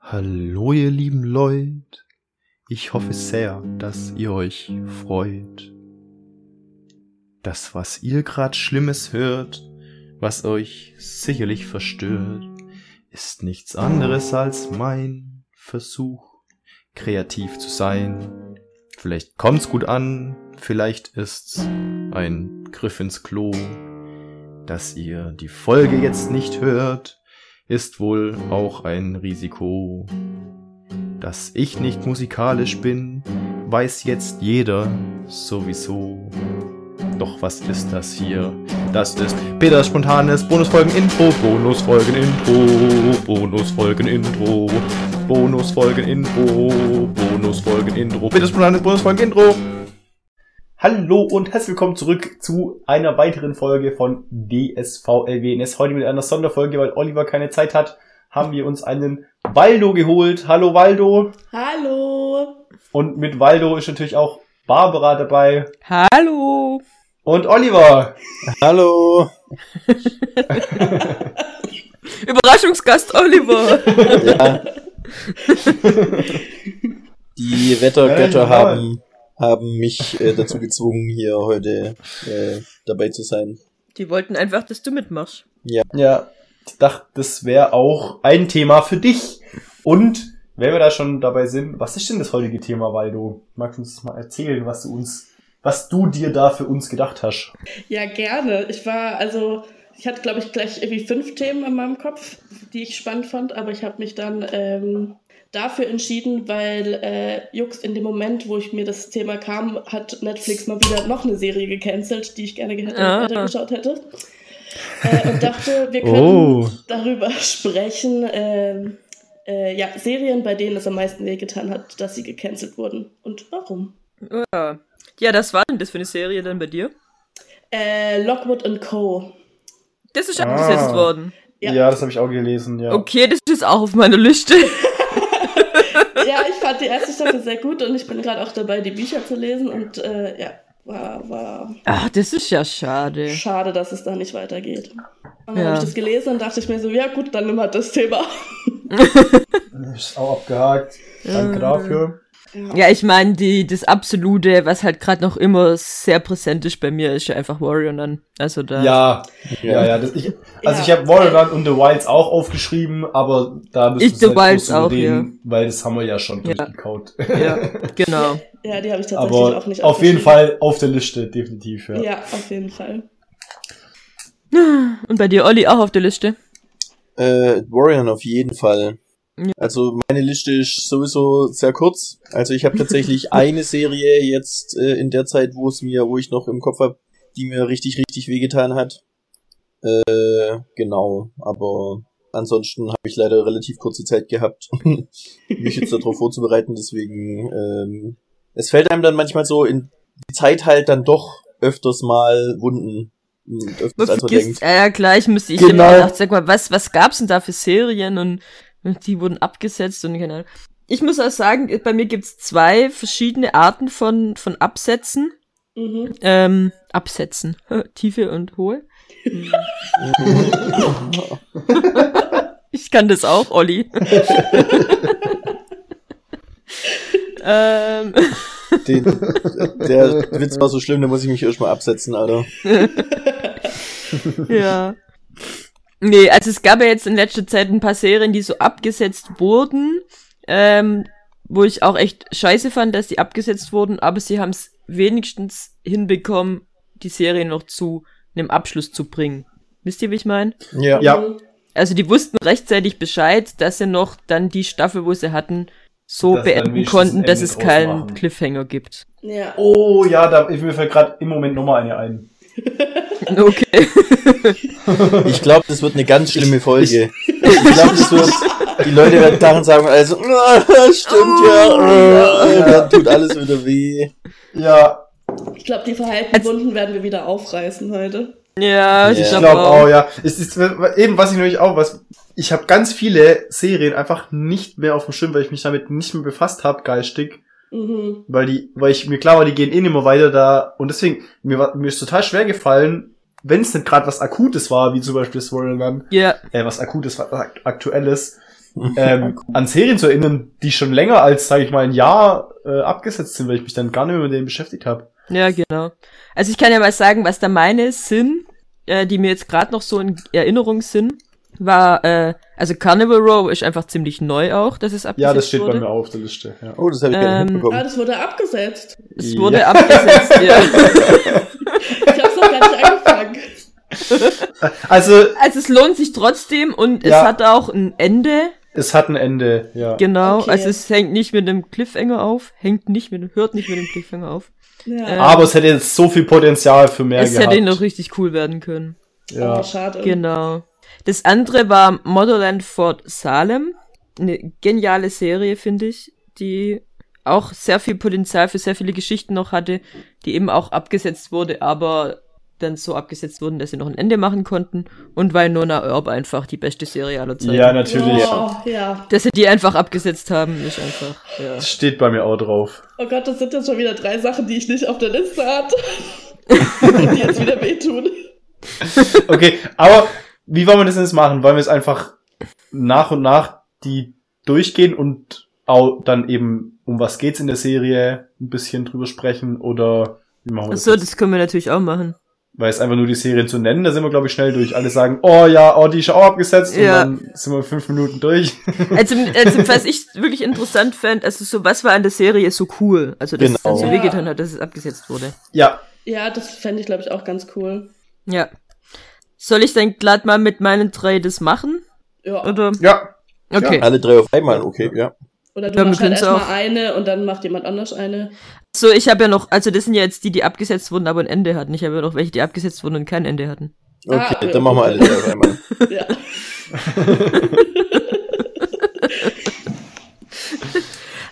Hallo ihr lieben Leute, ich hoffe sehr, dass ihr euch freut. Das, was ihr grad Schlimmes hört, was euch sicherlich verstört, ist nichts anderes als mein Versuch, kreativ zu sein. Vielleicht kommt's gut an, vielleicht ist's ein Griff ins Klo. Dass ihr die Folge jetzt nicht hört, ist wohl auch ein Risiko. Dass ich nicht musikalisch bin, weiß jetzt jeder sowieso. Doch was ist das hier? Das ist Peters spontanes Bonusfolgen-Intro, Bonusfolgen-Intro, Bonusfolgen-Intro, Bonusfolgen-Intro, Bonusfolgen-Intro, Peters spontanes Bonusfolgen-Intro. Hallo und herzlich willkommen zurück zu einer weiteren Folge von DSVLWNS. Heute mit einer Sonderfolge, weil Oliver keine Zeit hat, haben wir uns einen Waldo geholt. Hallo Waldo. Hallo. Und mit Waldo ist natürlich auch Barbara dabei. Hallo. Und Oliver. Hallo. Überraschungsgast Oliver. Ja. Die Wettergötter Ja, ja. haben, haben mich äh, dazu gezwungen, hier heute äh, dabei zu sein. Die wollten einfach, dass du mitmachst. Ja, ich dachte, das wäre auch ein Thema für dich. Und wenn wir da schon dabei sind, was ist denn das heutige Thema, Waldo? Magst du uns das mal erzählen, was du uns, was du dir da für uns gedacht hast? Ja, gerne. Ich war, also, ich hatte, glaube ich, gleich irgendwie fünf Themen in meinem Kopf, die ich spannend fand, aber ich habe mich dann ähm, dafür entschieden, weil äh, Jux in dem Moment, wo ich mir das Thema kam, hat Netflix mal wieder noch eine Serie gecancelt, die ich gerne hätte, Ah. weitergeschaut hätte. Äh, und dachte, wir können Oh. darüber sprechen, ähm, äh, ja, Serien, bei denen es am meisten wehgetan hat, dass sie gecancelt wurden. Und warum? Ja. ja, das war denn das für eine Serie dann bei dir? Äh, Lockwood and Co. Das ist Ah. abgesetzt worden. Ja. Ja, das habe ich auch gelesen, ja. Okay, das ist auch auf meiner Liste. Ja, ich fand die erste Staffel sehr gut und ich bin gerade auch dabei, die Bücher zu lesen und äh, ja, war, war Ach, das ist ja schade. schade, dass es da nicht weitergeht. Und dann Ja. habe ich das gelesen und dachte ich mir so, ja gut, dann nimm halt das Thema. Ist auch abgehakt. Danke dafür. Ja, ich meine, die, das Absolute, was halt gerade noch immer sehr präsent ist bei mir, ist ja einfach Warrior dann. Also da. Ja, ja, ja. Das, ich, also Ja. ich habe Warrior und The Wilds auch aufgeschrieben, aber da müssen Ich wir The nicht groß Wilds auch, reden, weil das haben wir ja schon Ja. durchgekaut. ja genau. Ja, die habe ich tatsächlich aber auch nicht auf jeden aufgeschrieben. Fall auf der Liste, definitiv, ja. Ja, auf jeden Fall. Und bei dir, Olli, auch auf der Liste? Äh, Warrior auf jeden Fall. Ja. Also meine Liste ist sowieso sehr kurz. Also ich habe tatsächlich eine Serie jetzt äh, in der Zeit, wo es mir, wo ich noch im Kopf habe, die mir richtig, richtig wehgetan hat. Äh, genau. Aber ansonsten habe ich leider relativ kurze Zeit gehabt, mich jetzt darauf vorzubereiten. Deswegen, ähm, es fällt einem dann manchmal so in die Zeit halt dann doch öfters mal Wunden. mh, Öfters als man denkt. ja, ja, gleich müsste ich Genau. immer gedacht, sag mal, was, was gab's denn da für Serien und die wurden abgesetzt und keine Ahnung. Ich muss auch sagen, bei mir gibt's zwei verschiedene Arten von, von Absätzen. Mhm. Ähm, Absätzen. Tiefe und hohe. Ich kann das auch, Olli. ähm, Den, der Witz war so schlimm, da muss ich mich erstmal absetzen, Alter. ja. Nee, also es gab ja jetzt in letzter Zeit ein paar Serien, die so abgesetzt wurden, ähm, wo ich auch echt scheiße fand, dass die abgesetzt wurden, aber sie haben es wenigstens hinbekommen, die Serie noch zu einem Abschluss zu bringen. Wisst ihr, wie ich meine? Ja. Ja. Also die wussten rechtzeitig Bescheid, dass sie noch dann die Staffel, wo sie hatten, so Dass dann beenden konnten, dass es keinen machen. Cliffhanger gibt. Ja. Oh ja, da mir fällt gerade im Moment nochmal eine ein. Okay. Ich glaube, das wird eine ganz schlimme Folge. Ich glaube, das wird. Die Leute werden daran sagen, also, "Ah, stimmt ja, Oh, dann tut alles wieder weh. Ja, Ich glaube, die verhaltenen Als- Wunden werden wir wieder aufreißen heute. Ja, ich Ja. ich glaube glaube auch. auch, ja. Es ist eben, was ich nämlich auch, was ich habe ganz viele Serien einfach nicht mehr auf dem Schirm, weil ich mich damit nicht mehr befasst habe, geistig, Mhm. weil die, weil ich mir klar war, die gehen eh nicht mehr weiter da und deswegen mir war mir ist total schwer gefallen, wenn es nicht gerade was Akutes war, wie zum Beispiel Swirl Ja. äh, was Akutes, was ak- Aktuelles, ähm, an Serien zu erinnern, die schon länger als, sage ich mal, ein Jahr äh, abgesetzt sind, weil ich mich dann gar nicht mehr mit denen beschäftigt habe. Ja, genau. Also ich kann ja mal sagen, was da meine sind, äh, die mir jetzt gerade noch so in Erinnerung sind, war, äh, also Carnival Row ist einfach ziemlich neu auch, dass es abgesetzt Ja, das steht wurde. bei mir auch auf der Liste. Ja. Oh, das habe ich gar Ähm, Ah, mitbekommen. das wurde abgesetzt. Es Ja. wurde abgesetzt, ja. Ich hab's noch gar nicht angefangen. Also, Also es lohnt sich trotzdem und es Ja. hat auch ein Ende, es hat ein Ende, ja. genau. Okay. Also es hängt nicht mit einem Cliffhanger auf, hängt nicht mit, hört nicht mit dem Cliffhanger auf. Ja. Äh, Aber es hätte jetzt so viel Potenzial für mehr es gehabt. hätte noch richtig cool werden können. ja. Schade. Genau. Das andere war Motherland Fort Salem. Eine geniale Serie, finde ich, die auch sehr viel Potenzial für sehr viele Geschichten noch hatte, die eben auch abgesetzt wurde, aber dann so abgesetzt wurden, dass sie noch ein Ende machen konnten. Und weil Nona Earp einfach die beste Serie aller Zeiten. ja, natürlich. Oh, ja. Dass sie die einfach abgesetzt haben, ist einfach, ja. Das steht bei mir auch drauf. Oh Gott, das sind jetzt schon wieder drei Sachen, die ich nicht auf der Liste hatte. die jetzt wieder wehtun. Okay, aber wie wollen wir das jetzt machen? Wollen wir es einfach nach und nach die durchgehen und auch dann eben um was geht's in der Serie ein bisschen drüber sprechen oder wie machen wir das? Achso, das können wir natürlich auch machen. Weil es einfach nur die Serien zu nennen, da sind wir glaube ich schnell durch. Alle sagen, oh ja, oh die ist auch abgesetzt Ja. und dann sind wir fünf Minuten durch. Also, also was ich wirklich interessant fand, also so, was war an der Serie so cool? Also, dass es dann Genau. so Ja. wehgetan hat, dass es abgesetzt wurde. ja, Ja, das fände ich, glaube ich, auch ganz cool. Ja. Soll ich dann glatt mal mit meinen drei das machen? Ja. Oder? ja, Okay. Alle drei auf einmal, okay, ja. Oder du Ja, wir machst halt erstmal auch- eine und dann macht jemand anders eine. So, ich habe ja noch, also das sind ja jetzt die, die abgesetzt wurden, aber ein Ende hatten. Ich habe ja noch welche, die abgesetzt wurden und kein Ende hatten. Okay, Ah, ja, dann machen wir alle drei auf einmal. Ja.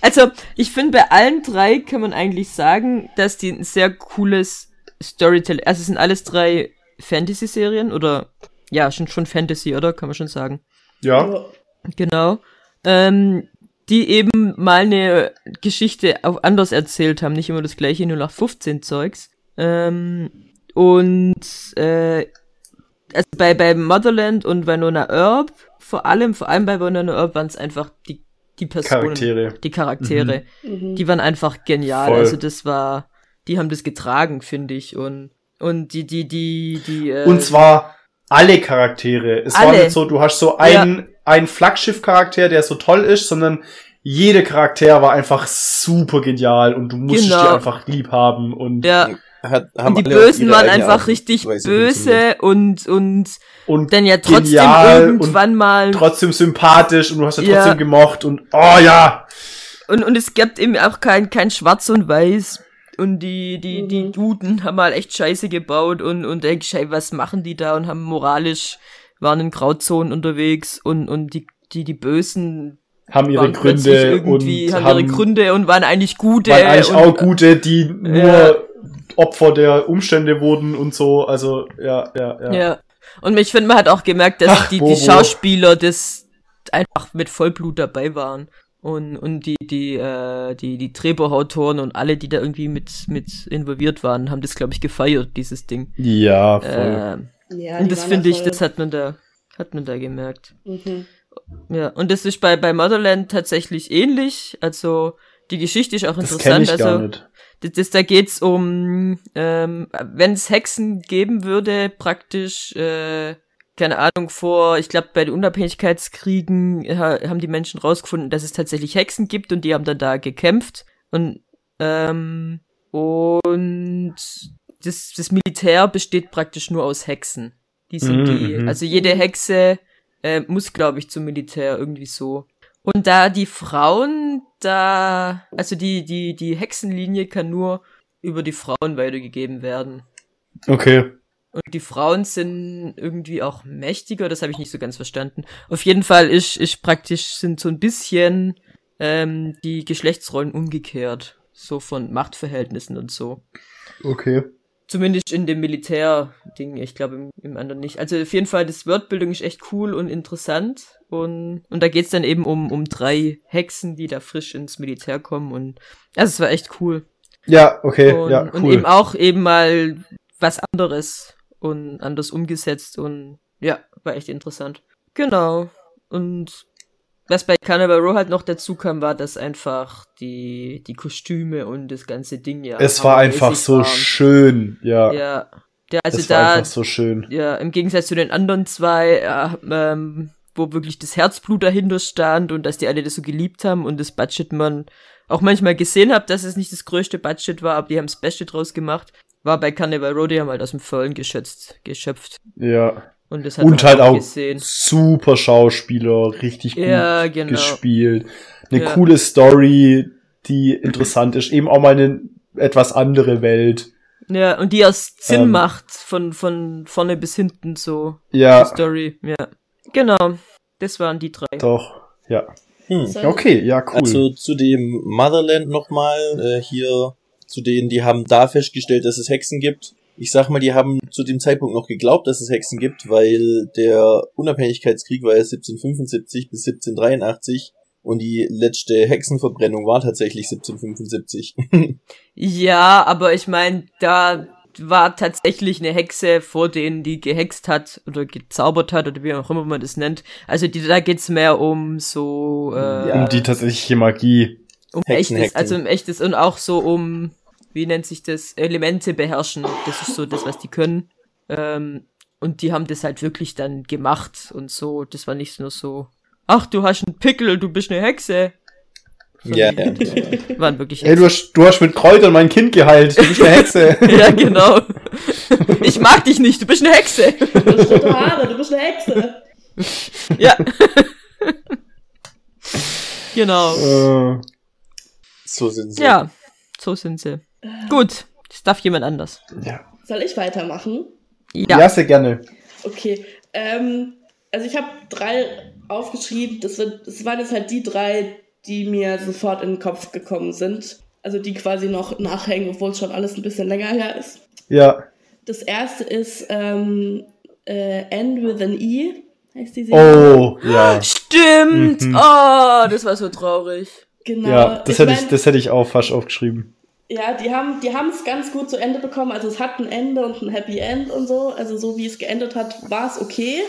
Also, ich finde, bei allen drei kann man eigentlich sagen, dass die ein sehr cooles Storytelling, also es sind alles drei Fantasy-Serien oder, ja, schon, schon Fantasy, oder? Kann man schon sagen. ja. Genau. Ähm, die eben mal eine Geschichte auch anders erzählt haben, nicht immer das gleiche 0815 Zeugs. Ähm, und äh, also bei, bei Motherland und Winona Earp, vor allem, vor allem bei Winona Earp waren es einfach die, die Personen, Charaktere. die Charaktere. Mhm. Die waren einfach genial. Voll. Also das war, die haben das getragen, finde ich. Und, und die, die, die, die, äh, Und zwar alle Charaktere. Es war Alle. nicht so, du hast so einen, einen Flaggschiff-Charakter, der so toll ist, sondern jede Charakter war einfach super genial und du musstest Genau. die einfach lieb haben und, ja, Hat, haben und die Bösen waren einfach Art richtig böse und, und und dann ja trotzdem Genial irgendwann mal trotzdem sympathisch und du hast ja Ja. trotzdem gemocht und oh ja. und, und es gibt eben auch kein, kein Schwarz und Weiß. Und die, die, Mhm. die Duden haben mal echt Scheiße gebaut und, und denkst, hey, was machen die da? Und haben moralisch, waren in Grauzonen unterwegs und, und die, die, die Bösen Haben ihre Gründe irgendwie, und haben, haben, ihre Gründe und waren eigentlich gute. waren eigentlich und, auch gute, die nur Ja. Opfer der Umstände wurden und so. Also ja, ja, ja. Ja. Und ich finde, man hat auch gemerkt, dass Ach, die, Bobo. die Schauspieler das einfach mit Vollblut dabei waren. Und, und die, die, äh, die, die Drehbuchautoren und alle, die da irgendwie mit, mit involviert waren, haben das, glaube ich, gefeiert, dieses Ding. Ja, voll. Ähm, Ja, und das finde ich, das hat man da, hat man da gemerkt. Mhm. Ja, und das ist bei, bei Motherland tatsächlich ähnlich. Also, die Geschichte ist auch das interessant. ich gar also, nicht. das, das, da geht's um, ähm, wenn es Hexen geben würde, praktisch, äh, keine Ahnung, vor, ich glaube, bei den Unabhängigkeitskriegen haben die Menschen rausgefunden, dass es tatsächlich Hexen gibt und die haben dann da gekämpft. Und, ähm, und das, das Militär besteht praktisch nur aus Hexen. Die sind Mhm, die, mhm. also jede Hexe äh, muss, glaube ich, zum Militär irgendwie so. Und da die Frauen da, also die, die, die Hexenlinie kann nur über die Frauen weitergegeben werden. Okay. Und die Frauen sind irgendwie auch mächtiger, das habe ich nicht so ganz verstanden. Auf jeden Fall ist, ist praktisch, sind so ein bisschen ähm, die Geschlechtsrollen umgekehrt. So von Machtverhältnissen und so. Okay. Zumindest in dem Militär-Ding, ich glaube im, im anderen nicht. Also auf jeden Fall, das Wordbuilding ist echt cool und interessant. Und, und da geht's dann eben um, um drei Hexen, die da frisch ins Militär kommen. Und also es war echt cool. Ja, okay, Und, ja, und cool. eben auch eben mal was anderes. Und anders umgesetzt und ja, war echt interessant. Genau. Und was bei Carnival Row halt noch dazu kam, war, dass einfach die, die Kostüme und das ganze Ding ja. Es war einfach so waren. schön, ja. Ja. Der, also es war da, einfach so schön. ja, im Gegensatz zu den anderen zwei, äh, ähm, wo wirklich das Herzblut dahinter stand und dass die alle das so geliebt haben und das Budget man auch manchmal gesehen hat, dass es nicht das größte Budget war, aber die haben das Beste draus gemacht, war bei Carnival Row, die haben halt aus dem Vollen geschätzt, geschöpft. Ja. Und das hat Und halt auch gesehen. super Schauspieler, richtig gut Ja, genau. gespielt. Eine Ja. coole Story, die interessant ist. Eben auch mal eine etwas andere Welt. Ja, und die erst Sinn Ähm. macht von, von vorne bis hinten so, die Ja, Story, ja. Genau. Das waren die drei. doch. Ja. Hm. Okay, ja, cool. Also zu dem Motherland nochmal, äh, hier zu denen, die haben da festgestellt, dass es Hexen gibt. Ich sag mal, die haben zu dem Zeitpunkt noch geglaubt, dass es Hexen gibt, weil der Unabhängigkeitskrieg war ja 1775 bis 1783 und die letzte Hexenverbrennung war tatsächlich 1775. Ja, aber ich meine, da war tatsächlich eine Hexe vor denen, die gehext hat oder gezaubert hat oder wie auch immer man das nennt. Also die, da geht's mehr um so äh, Ja. um die tatsächliche Magie. Um Hexen, echtes, Hexen. also um echtes und auch so um wie nennt sich das Elemente beherrschen. Das ist so das, was die können. Ähm, und die haben das halt wirklich dann gemacht und so. Das war nicht nur so. Ach, du hast einen Pickel, du bist eine Hexe. ja, ja. Waren wirklich Ey, du hast, du hast mit Kräutern mein Kind geheilt. Du bist eine Hexe. Ja, genau. Ich mag dich nicht, du bist eine Hexe. Du hast rote Haare, du bist eine Hexe. Ja. genau. äh, So sind sie. Ja, so sind sie. Gut, das darf jemand anders. ja. Soll ich weitermachen? ja. Ja. sehr gerne. Okay. Ähm, also ich habe drei aufgeschrieben. Das, wird, das waren jetzt halt die drei, die mir sofort in den Kopf gekommen sind. Also die quasi noch nachhängen, obwohl es schon alles ein bisschen länger her ist. Ja. Das erste ist ähm, äh, End with an E, heißt die Serie. Oh, ja. Stimmt. Mhm. Oh, das war so traurig. Genau. Ja, das hätte ich, mein, das hätte ich auch fast aufgeschrieben. Ja, die haben die haben es ganz gut zu Ende bekommen. Also es hat ein Ende und ein Happy End und so. Also so wie es geendet hat, war es okay.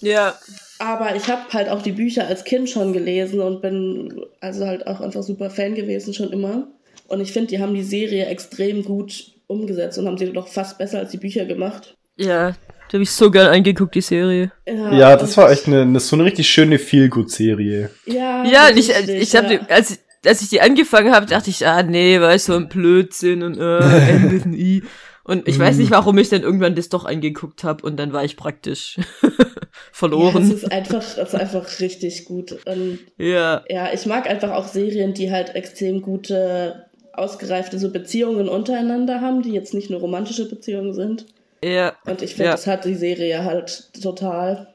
Ja. Aber ich habe halt auch die Bücher als Kind schon gelesen und bin also halt auch einfach super Fan gewesen schon immer. Und ich finde, die haben die Serie extrem gut umgesetzt und haben sie doch fast besser als die Bücher gemacht. Ja, da habe ich so gern angeguckt, die Serie. Ja, das und- war echt eine, eine so eine richtig schöne Feel-Good-Serie. Ja, Ja, ich, ich habe, ja. als, als ich die angefangen habe, dachte ich, ah nee, weißt du, so ein Blödsinn und äh, ein bisschen I. Und ich weiß nicht, warum ich dann irgendwann das doch angeguckt habe und dann war ich praktisch Ja, verloren. es ist einfach, es ist einfach richtig gut. Und Ja, ja, ich mag einfach auch Serien, die halt extrem gute, ausgereifte so Beziehungen untereinander haben, die jetzt nicht nur romantische Beziehungen sind. ja, Und ich finde, Ja. das hat die Serie halt total.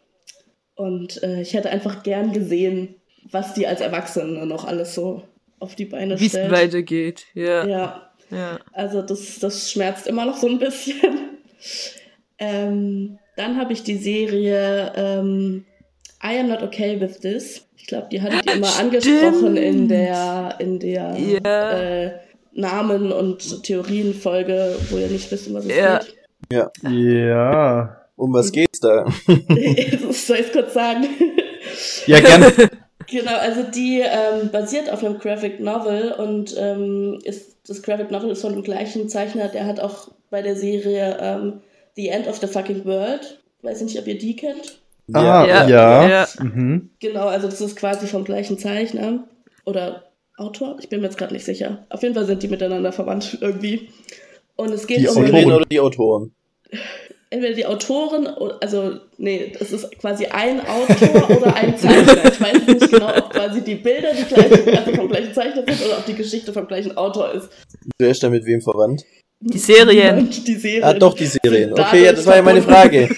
Und äh, ich hätte einfach gern gesehen, was die als Erwachsene noch alles so auf die Beine wie es stellt. weitergeht. Ja, ja. Ja, also das, das schmerzt immer noch so ein bisschen. ähm, dann habe ich die Serie ähm, I Am Not Okay With This. Ich glaube, die hattet ihr immer angesprochen in der, in der Ja. äh, Namen- und Theorienfolge, wo ihr nicht wisst, um was es Ja. geht. Ja. Um was geht's da? Soll ich es kurz sagen? Ja, gerne. Genau, also die ähm, basiert auf einem Graphic Novel und ähm, ist, das Graphic Novel ist von dem gleichen Zeichner, der hat auch bei der Serie ähm, The End of the Fucking World. Weiß nicht, ob ihr die kennt. Ah, Ja, ja. ja. Mhm. Genau, also das ist quasi vom gleichen Zeichner oder Autor. Ich bin mir jetzt gerade nicht sicher. Auf jeden Fall sind die miteinander verwandt irgendwie. Und es geht Die um Autoren. Oder die Autoren? entweder die Autoren, o- also nee, es ist quasi ein Autor oder ein Zeichner. Ich weiß nicht genau, ob quasi die Bilder die gleichen, also vom gleichen Zeichner sind oder ob die Geschichte vom gleichen Autor ist. Wer ist da mit wem verwandt? Die Serien. Und die Serien. Ah, doch, die Serien. Okay, ja, das war ja meine Frage.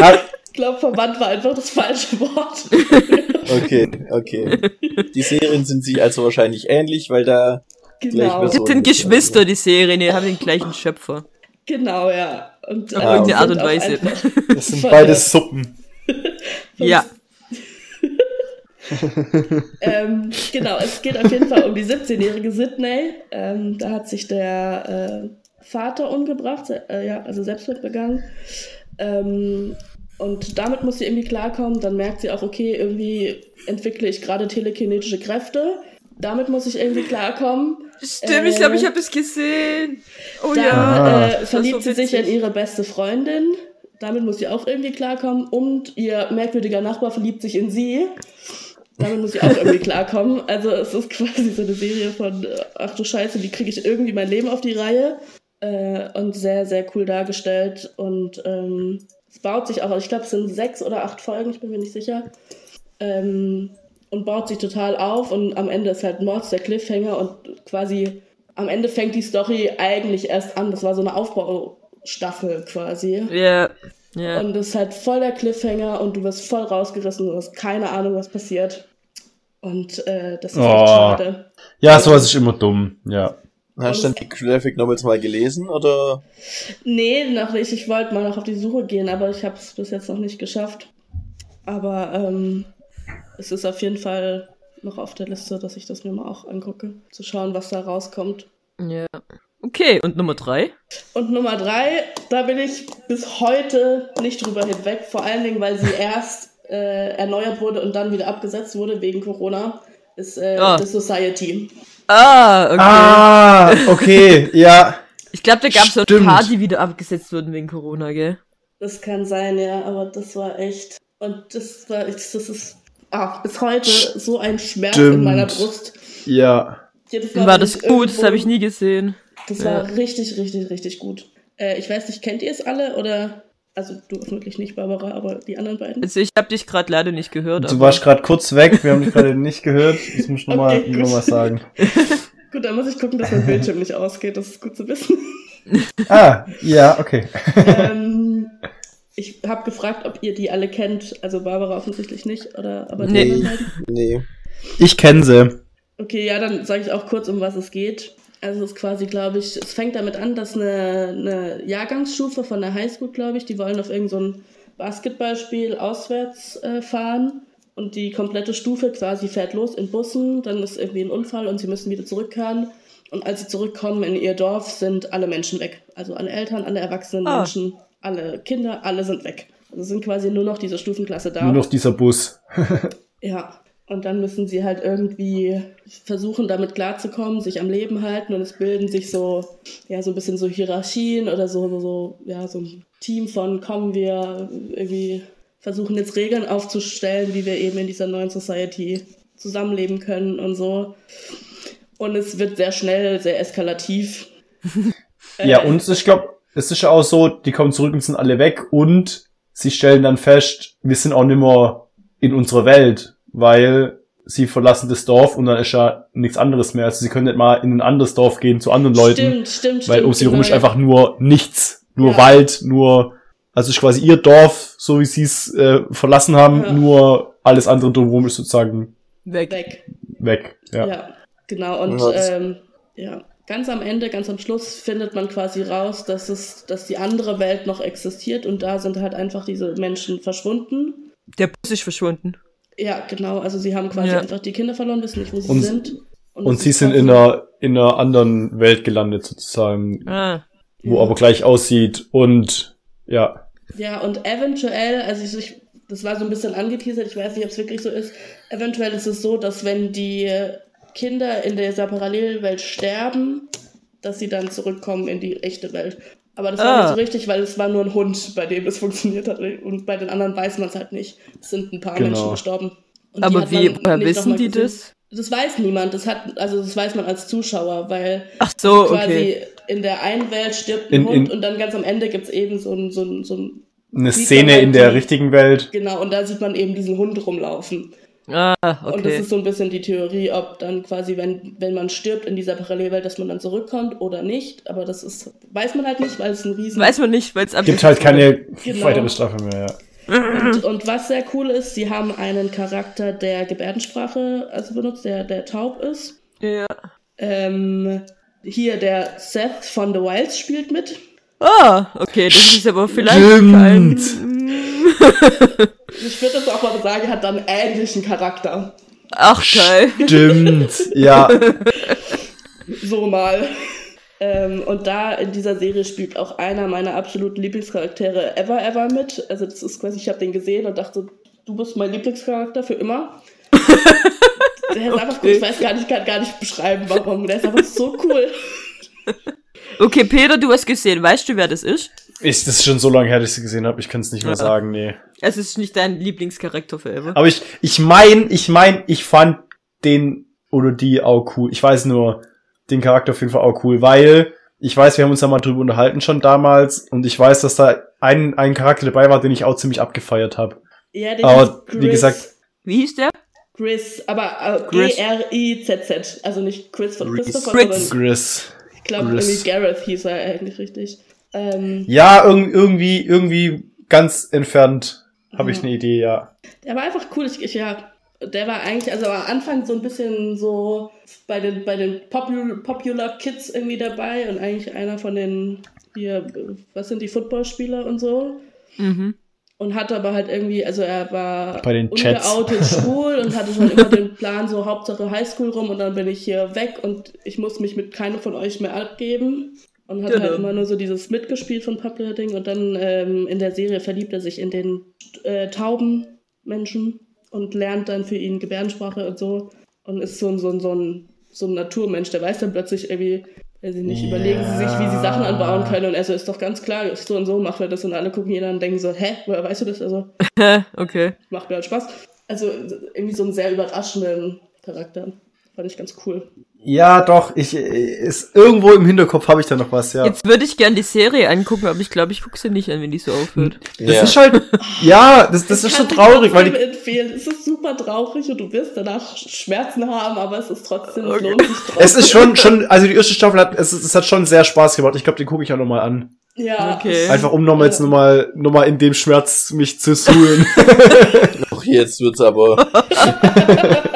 Ah, Ich glaube, verwandt war einfach das falsche Wort. Okay, okay. Die Serien sind sich also wahrscheinlich ähnlich, weil da Genau, Das sind Geschwister, die Serien, die haben den gleichen Schöpfer. genau, ja. Und, Auf äh, irgendeine Art und Weise. das sind Voll beides Suppen. Ja. ähm, genau, es geht auf jeden Fall um die 17-jährige Sydney. Ähm, da hat sich der Vater umgebracht, äh, ja, also Selbstmord begangen. Ähm, und damit muss sie irgendwie klarkommen. Dann merkt sie auch, okay, irgendwie entwickle ich gerade telekinetische Kräfte. Damit muss ich irgendwie klarkommen. Stimmt, ich glaube, ich habe es gesehen. Oh Dann ja. äh, war verliebt so sie sich in ihre beste Freundin. Damit muss sie auch irgendwie klarkommen. Und ihr merkwürdiger Nachbar verliebt sich in sie. Damit muss sie auch irgendwie klarkommen. Also es ist quasi so eine Serie von, äh, ach du Scheiße, wie kriege ich irgendwie mein Leben auf die Reihe? Äh, und sehr, sehr cool dargestellt. Und ähm, es baut sich auch, ich glaube, es sind sechs oder acht Folgen, ich bin mir nicht sicher. Ähm, und baut sich total auf und am Ende ist halt Mords der Cliffhanger und quasi am Ende fängt die Story eigentlich erst an. Das war so eine Aufbaustaffel quasi. Ja. Ja. Und das ist halt voll der Cliffhanger und du wirst voll rausgerissen, du hast keine Ahnung, was passiert. Und äh, das ist Oh. echt schade. Ja, sowas ist immer dumm, ja. Hast du dann die Graphic Novels mal gelesen oder? Nee, noch nicht. Ich wollte mal noch auf die Suche gehen, aber ich habe es bis jetzt noch nicht geschafft. Aber ähm, es ist auf jeden Fall noch auf der Liste, dass ich das mir mal auch angucke, zu schauen, was da rauskommt. ja. Okay, und Nummer drei? Und Nummer drei, da bin ich bis heute nicht drüber hinweg, vor allen Dingen, weil sie erst äh, erneuert wurde und dann wieder abgesetzt wurde wegen Corona, ist äh, Ah. The Society. Ah, okay. Ah, okay, ja. Ich glaube, da gab es so ein Stimmt. paar, die wieder abgesetzt wurden wegen Corona, gell? Das kann sein, ja, aber das war echt. Und das war, das ist ah, bis heute so ein Schmerz in Stimmt. meiner Brust. Ja. Jedes War wenn das ich gut? Das irgendwo- habe ich nie gesehen. Das Ja. war richtig, richtig, richtig gut. Äh, ich weiß nicht, kennt ihr es alle oder? Also du vermutlich nicht, Barbara, aber die anderen beiden. Also ich habe dich gerade leider nicht gehört. Du aber- warst gerade kurz weg, wir haben dich gerade nicht gehört. Das muss ich nochmal Okay, noch mal sagen. Gut, dann muss ich gucken, dass mein Bildschirm nicht ausgeht. Das ist gut zu wissen. Ah, ja, okay. ähm, ich habe gefragt, ob ihr die alle kennt. Also Barbara offensichtlich nicht, oder? Aber die Nee. beiden? Nee. Ich kenne sie. Okay, ja, dann sage ich auch kurz, um was es geht. Also es ist quasi, glaube ich, es fängt damit an, dass eine, eine Jahrgangsstufe von der Highschool, glaube ich, die wollen auf irgendein so ein Basketballspiel auswärts äh, fahren und die komplette Stufe quasi fährt los in Bussen, dann ist irgendwie ein Unfall und sie müssen wieder zurückkehren. Und als sie zurückkommen in ihr Dorf, sind alle Menschen weg. Also alle Eltern, alle erwachsenen Ah. Menschen, alle Kinder, alle sind weg. Also sind quasi nur noch diese Stufenklasse da. Nur noch dieser Bus. Ja, und dann müssen sie halt irgendwie versuchen, damit klarzukommen, sich am Leben halten und es bilden sich so, ja, so ein bisschen so Hierarchien oder so, so, so, ja, so ein Team von, kommen wir irgendwie versuchen jetzt Regeln aufzustellen, wie wir eben in dieser neuen Society zusammenleben können und so. Und es wird sehr schnell, sehr eskalativ. Ja, und ich glaube, es ist ja auch so, die kommen zurück und sind alle weg und sie stellen dann fest, wir sind auch nicht mehr in unserer Welt, weil sie verlassen das Dorf und dann ist ja nichts anderes mehr. Also sie können nicht mal in ein anderes Dorf gehen zu anderen Leuten, Stimmt, stimmt, weil stimmt. um sie herum genau, ist ja. einfach nur nichts, nur Ja. Wald, nur, also ist quasi ihr Dorf, so wie sie es äh, verlassen haben, Ja. nur alles andere drumherum ist sozusagen Weg. weg. weg. Ja. Ja, genau. Und Ja, ähm, ja, ganz am Ende, ganz am Schluss findet man quasi raus, dass es, dass die andere Welt noch existiert und da sind halt einfach diese Menschen verschwunden. Der Bus ist verschwunden. Ja, genau. Also sie haben quasi Ja. einfach die Kinder verloren, wissen nicht, wo sie Und- sind. Und es sie sind quasi- in einer, in einer anderen Welt gelandet sozusagen, Ah. wo Ja. aber gleich aussieht und ja. Ja, und eventuell, also ich, ich, das war so ein bisschen angeteasert, ich weiß nicht, ob es wirklich so ist. Eventuell ist es so, dass wenn die Kinder in dieser Parallelwelt sterben, dass sie dann zurückkommen in die echte Welt. Aber das war Ah. nicht so richtig, weil es war nur ein Hund, bei dem es funktioniert hat. Und bei den anderen weiß man es halt nicht. Es sind ein paar Genau. Menschen gestorben. Und Aber wie, wissen die gesehen. das? Das weiß niemand. Das hat, also das weiß man als Zuschauer, weil Ach so, quasi okay. in der einen Welt stirbt ein In- Hund in- und dann ganz am Ende gibt es eben so ein, so ein, so ein Eine Szene in der richtigen Welt. Genau, und da sieht man eben diesen Hund rumlaufen. Ah, Und das okay. ist so ein bisschen die Theorie, ob dann quasi, wenn, wenn man stirbt in dieser Parallelwelt, dass man dann zurückkommt oder nicht. Aber das ist, weiß man halt nicht, weil es ein riesen... Weiß man nicht, weil es Gibt halt keine Genau. weitere Staffel mehr, ja. und, und was sehr cool ist, sie haben einen Charakter, der Gebärdensprache also benutzt, der, der taub ist. Ja. Ähm, hier der Seth von The Wilds spielt mit. Ah, okay, das ist aber vielleicht Stimmt. kein. Ich würde das auch mal sagen, hat dann einen ähnlichen Charakter. Ach, geil. Stimmt, ja. So mal. Ähm, und da in dieser Serie spielt auch einer meiner absoluten Lieblingscharaktere ever, ever mit. Also das ist quasi, ich habe den gesehen und dachte, du bist mein Lieblingscharakter für immer. Der ist einfach gut, ich weiß gar nicht, kann gar nicht beschreiben, warum. Der ist einfach so cool. Okay, Peter, du hast gesehen. Weißt du, wer das ist? Ist das ist schon so lange her, dass ich sie gesehen habe. Ich kann es nicht mehr Ja. sagen, nee. Es ist nicht dein Lieblingscharakter forever. Aber ich, ich mein, ich mein, ich fand den oder die auch cool. Ich weiß nur, den Charakter auf jeden Fall auch cool, weil ich weiß, wir haben uns da mal drüber unterhalten schon damals und ich weiß, dass da ein, ein Charakter dabei war, den ich auch ziemlich abgefeiert habe. Ja, der Aber hieß wie gesagt- Wie hieß der? Chris, aber äh. G-R-I-Z-Z. Also nicht Chris von Chris. Christopher, Chris. sondern Gris. ich glaube irgendwie Gareth hieß er eigentlich richtig. Ähm, Ja, irg irgendwie, irgendwie ganz entfernt habe ich eine Idee, ja. Der war einfach cool. Ich, ich, ja, der war eigentlich, also am Anfang so ein bisschen so bei den, bei den Popul Popular Kids irgendwie dabei und eigentlich einer von den, hier, was sind die Footballspieler und so. Mhm. Und hatte aber halt irgendwie, also er war Bei den ungeoutet schwul und hatte schon immer den Plan, so Hauptsache Highschool rum und dann bin ich hier weg und ich muss mich mit keinem von euch mehr abgeben. Und hat Genau. halt immer nur so dieses mitgespielt von Popular Ding und dann ähm, in der Serie verliebt er sich in den äh, tauben Menschen und lernt dann für ihn Gebärdensprache und so und ist so, ein- so, ein- so, ein, so ein Naturmensch, der weiß dann plötzlich irgendwie, weiß ich nicht, Ja. überlegen sie sich, wie sie Sachen anbauen können und er so, ist doch ganz klar, so und so machen wir das und alle gucken ihn an und denken so, hä, woher weißt du das? Also, okay. macht mir halt Spaß. Also irgendwie so einen sehr überraschenden Charakter. Fand ich ganz cool. Ja, doch, ich, ist, irgendwo im Hinterkopf habe ich da noch was, ja. Jetzt würde ich gern die Serie angucken, aber ich glaube, ich gucke sie nicht an, wenn die so aufhört. Das Ja. ist halt, ja, das, das ist kann schon ich traurig, weil die, empfehlen. Es ist super traurig und du wirst danach Schmerzen haben, aber es ist trotzdem, es Okay. lohnt sich trotzdem. es ist schon, schon, also die erste Staffel hat, es, ist- es hat schon sehr Spaß gemacht. Ich glaube, den gucke ich auch nochmal an. Ja. Okay. Einfach um nochmal jetzt nochmal, nochmal in dem Schmerz mich zu suhlen. Doch, jetzt wird's aber.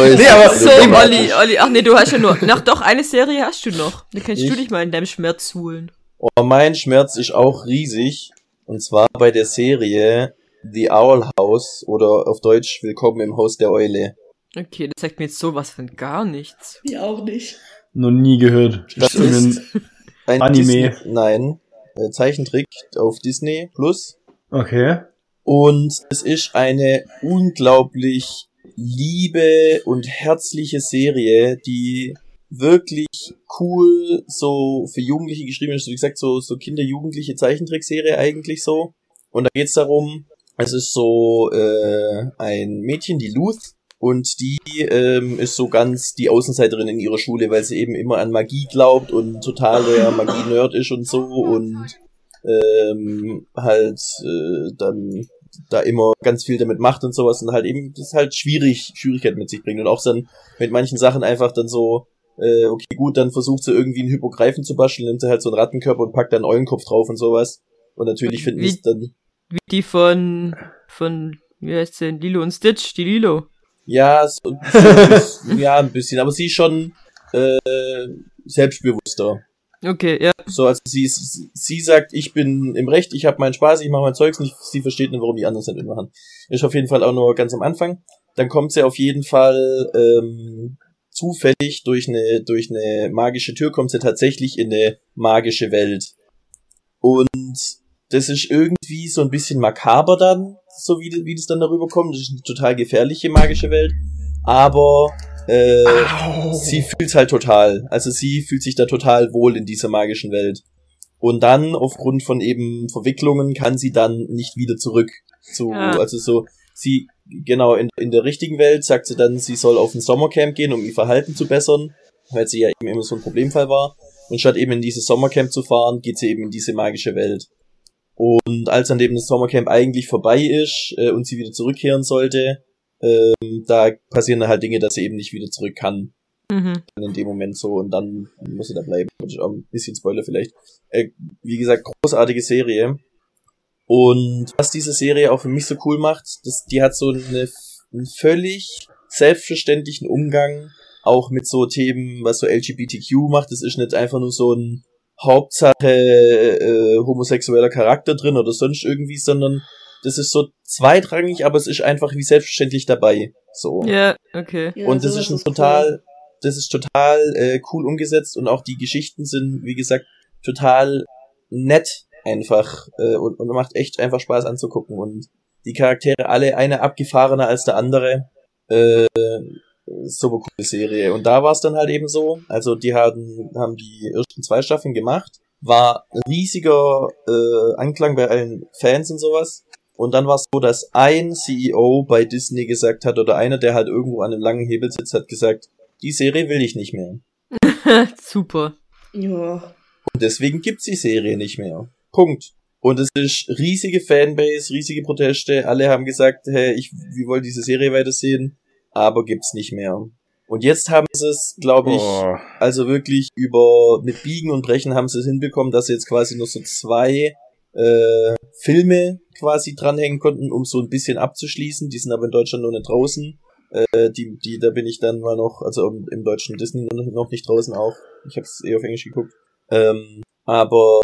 Oh, ist- Nee, aber- So. Olli, Olli, ach nee, du hast ja nur, ach doch, eine Serie hast du noch. Da kannst du Ich? dich mal in deinem Schmerz suhlen. Oh, mein Schmerz ist auch riesig. Und zwar bei der Serie The Owl House oder auf Deutsch Willkommen im Haus der Eule. Okay, das sagt mir jetzt sowas von gar nichts. Die auch nicht. Noch nie gehört. Das ist ein Anime. Disney, nein, äh, Zeichentrick auf Disney Plus. Okay. Und es ist eine unglaublich liebe und herzliche Serie, die wirklich cool so für Jugendliche geschrieben ist. Wie gesagt, so, so Kinder-Jugendliche Zeichentrickserie eigentlich so. Und da geht's darum, es ist so äh, ein Mädchen, die Luth, und die ähm, ist so ganz die Außenseiterin in ihrer Schule, weil sie eben immer an Magie glaubt und total der Magie-Nerd ist und so und ähm, halt äh, dann da immer ganz viel damit macht und sowas und halt eben das halt schwierig Schwierigkeiten mit sich bringt und auch dann mit manchen Sachen einfach dann so äh, okay gut dann versucht sie irgendwie einen Hypogreifen zu basteln nimmt sie halt so einen Rattenkörper und packt dann einen Eulenkopf drauf und sowas und natürlich finden Wie- dann Wie die von, von, wie heißt sie denn, Lilo und Stitch, die Lilo. ja so, so, ja ein bisschen aber sie ist schon äh, selbstbewusster Okay, ja. So, also sie, sie, sagt, ich bin im Recht, ich habe meinen Spaß, ich mache mein Zeugs nicht, sie versteht nicht, warum die anderen es nicht mitmachen. Ist auf jeden Fall auch nur ganz am Anfang. Dann kommt sie auf jeden Fall ähm, zufällig durch eine durch eine magische Tür kommt sie tatsächlich in eine magische Welt. Und das ist irgendwie so ein bisschen makaber dann, so wie, wie das dann darüber kommt. Das ist eine total gefährliche magische Welt. Aber äh, sie fühlt's halt total. Also sie fühlt sich da total wohl in dieser magischen Welt. Und dann, aufgrund von eben Verwicklungen, kann sie dann nicht wieder zurück zu, Ja. also so, sie, genau, in, in der richtigen Welt sagt sie dann, sie soll auf ein Sommercamp gehen, um ihr Verhalten zu bessern, weil sie ja eben immer so ein Problemfall war. Und statt eben in dieses Sommercamp zu fahren, geht sie eben in diese magische Welt. Und als dann eben das Sommercamp eigentlich vorbei ist äh, und sie wieder zurückkehren sollte, ähm, da passieren halt Dinge, dass sie eben nicht wieder zurück kann Mhm. in dem Moment so und dann muss sie da bleiben. Ein bisschen Spoiler vielleicht. Äh, wie gesagt, großartige Serie. Und was diese Serie auch für mich so cool macht, das, die hat so eine, einen völlig selbstverständlichen Umgang auch mit so Themen, was so LGBTQ macht. Das ist nicht einfach nur so ein Hauptsache äh, homosexueller Charakter drin oder sonst irgendwie, sondern das ist so zweitrangig, aber es ist einfach wie selbstverständlich dabei. So. Ja, okay. Ja, und das sowas ist ein cool. total das ist total äh, cool umgesetzt und auch die Geschichten sind, wie gesagt, total nett einfach äh, und, und macht echt einfach Spaß anzugucken und die Charaktere alle eine abgefahrener als der andere. Äh, super coole Serie. Und da war es dann halt eben so, also die haben, haben die ersten zwei Staffeln gemacht, war riesiger äh, Anklang bei allen Fans und sowas. Und dann war es so, dass ein CEO bei Disney gesagt hat, oder einer, der halt irgendwo an einem langen Hebel sitzt, hat gesagt, die Serie will ich nicht mehr. Super. Ja. Und deswegen gibt's die Serie nicht mehr. Punkt. Und es ist riesige Fanbase, riesige Proteste. Alle haben gesagt, hey, ich, wir wollen diese Serie weitersehen, aber gibt's nicht mehr. Und jetzt haben sie es, glaube ich, Oh. also wirklich über mit Biegen und Brechen haben sie es hinbekommen, dass sie jetzt quasi nur so zwei äh, Filme quasi dranhängen konnten, um so ein bisschen abzuschließen. Die sind aber in Deutschland noch nicht draußen. Äh, die, die, da bin ich dann mal noch, also im, deutschen Disney noch nicht draußen auch. Ich habe es eh auf Englisch geguckt. Ähm, aber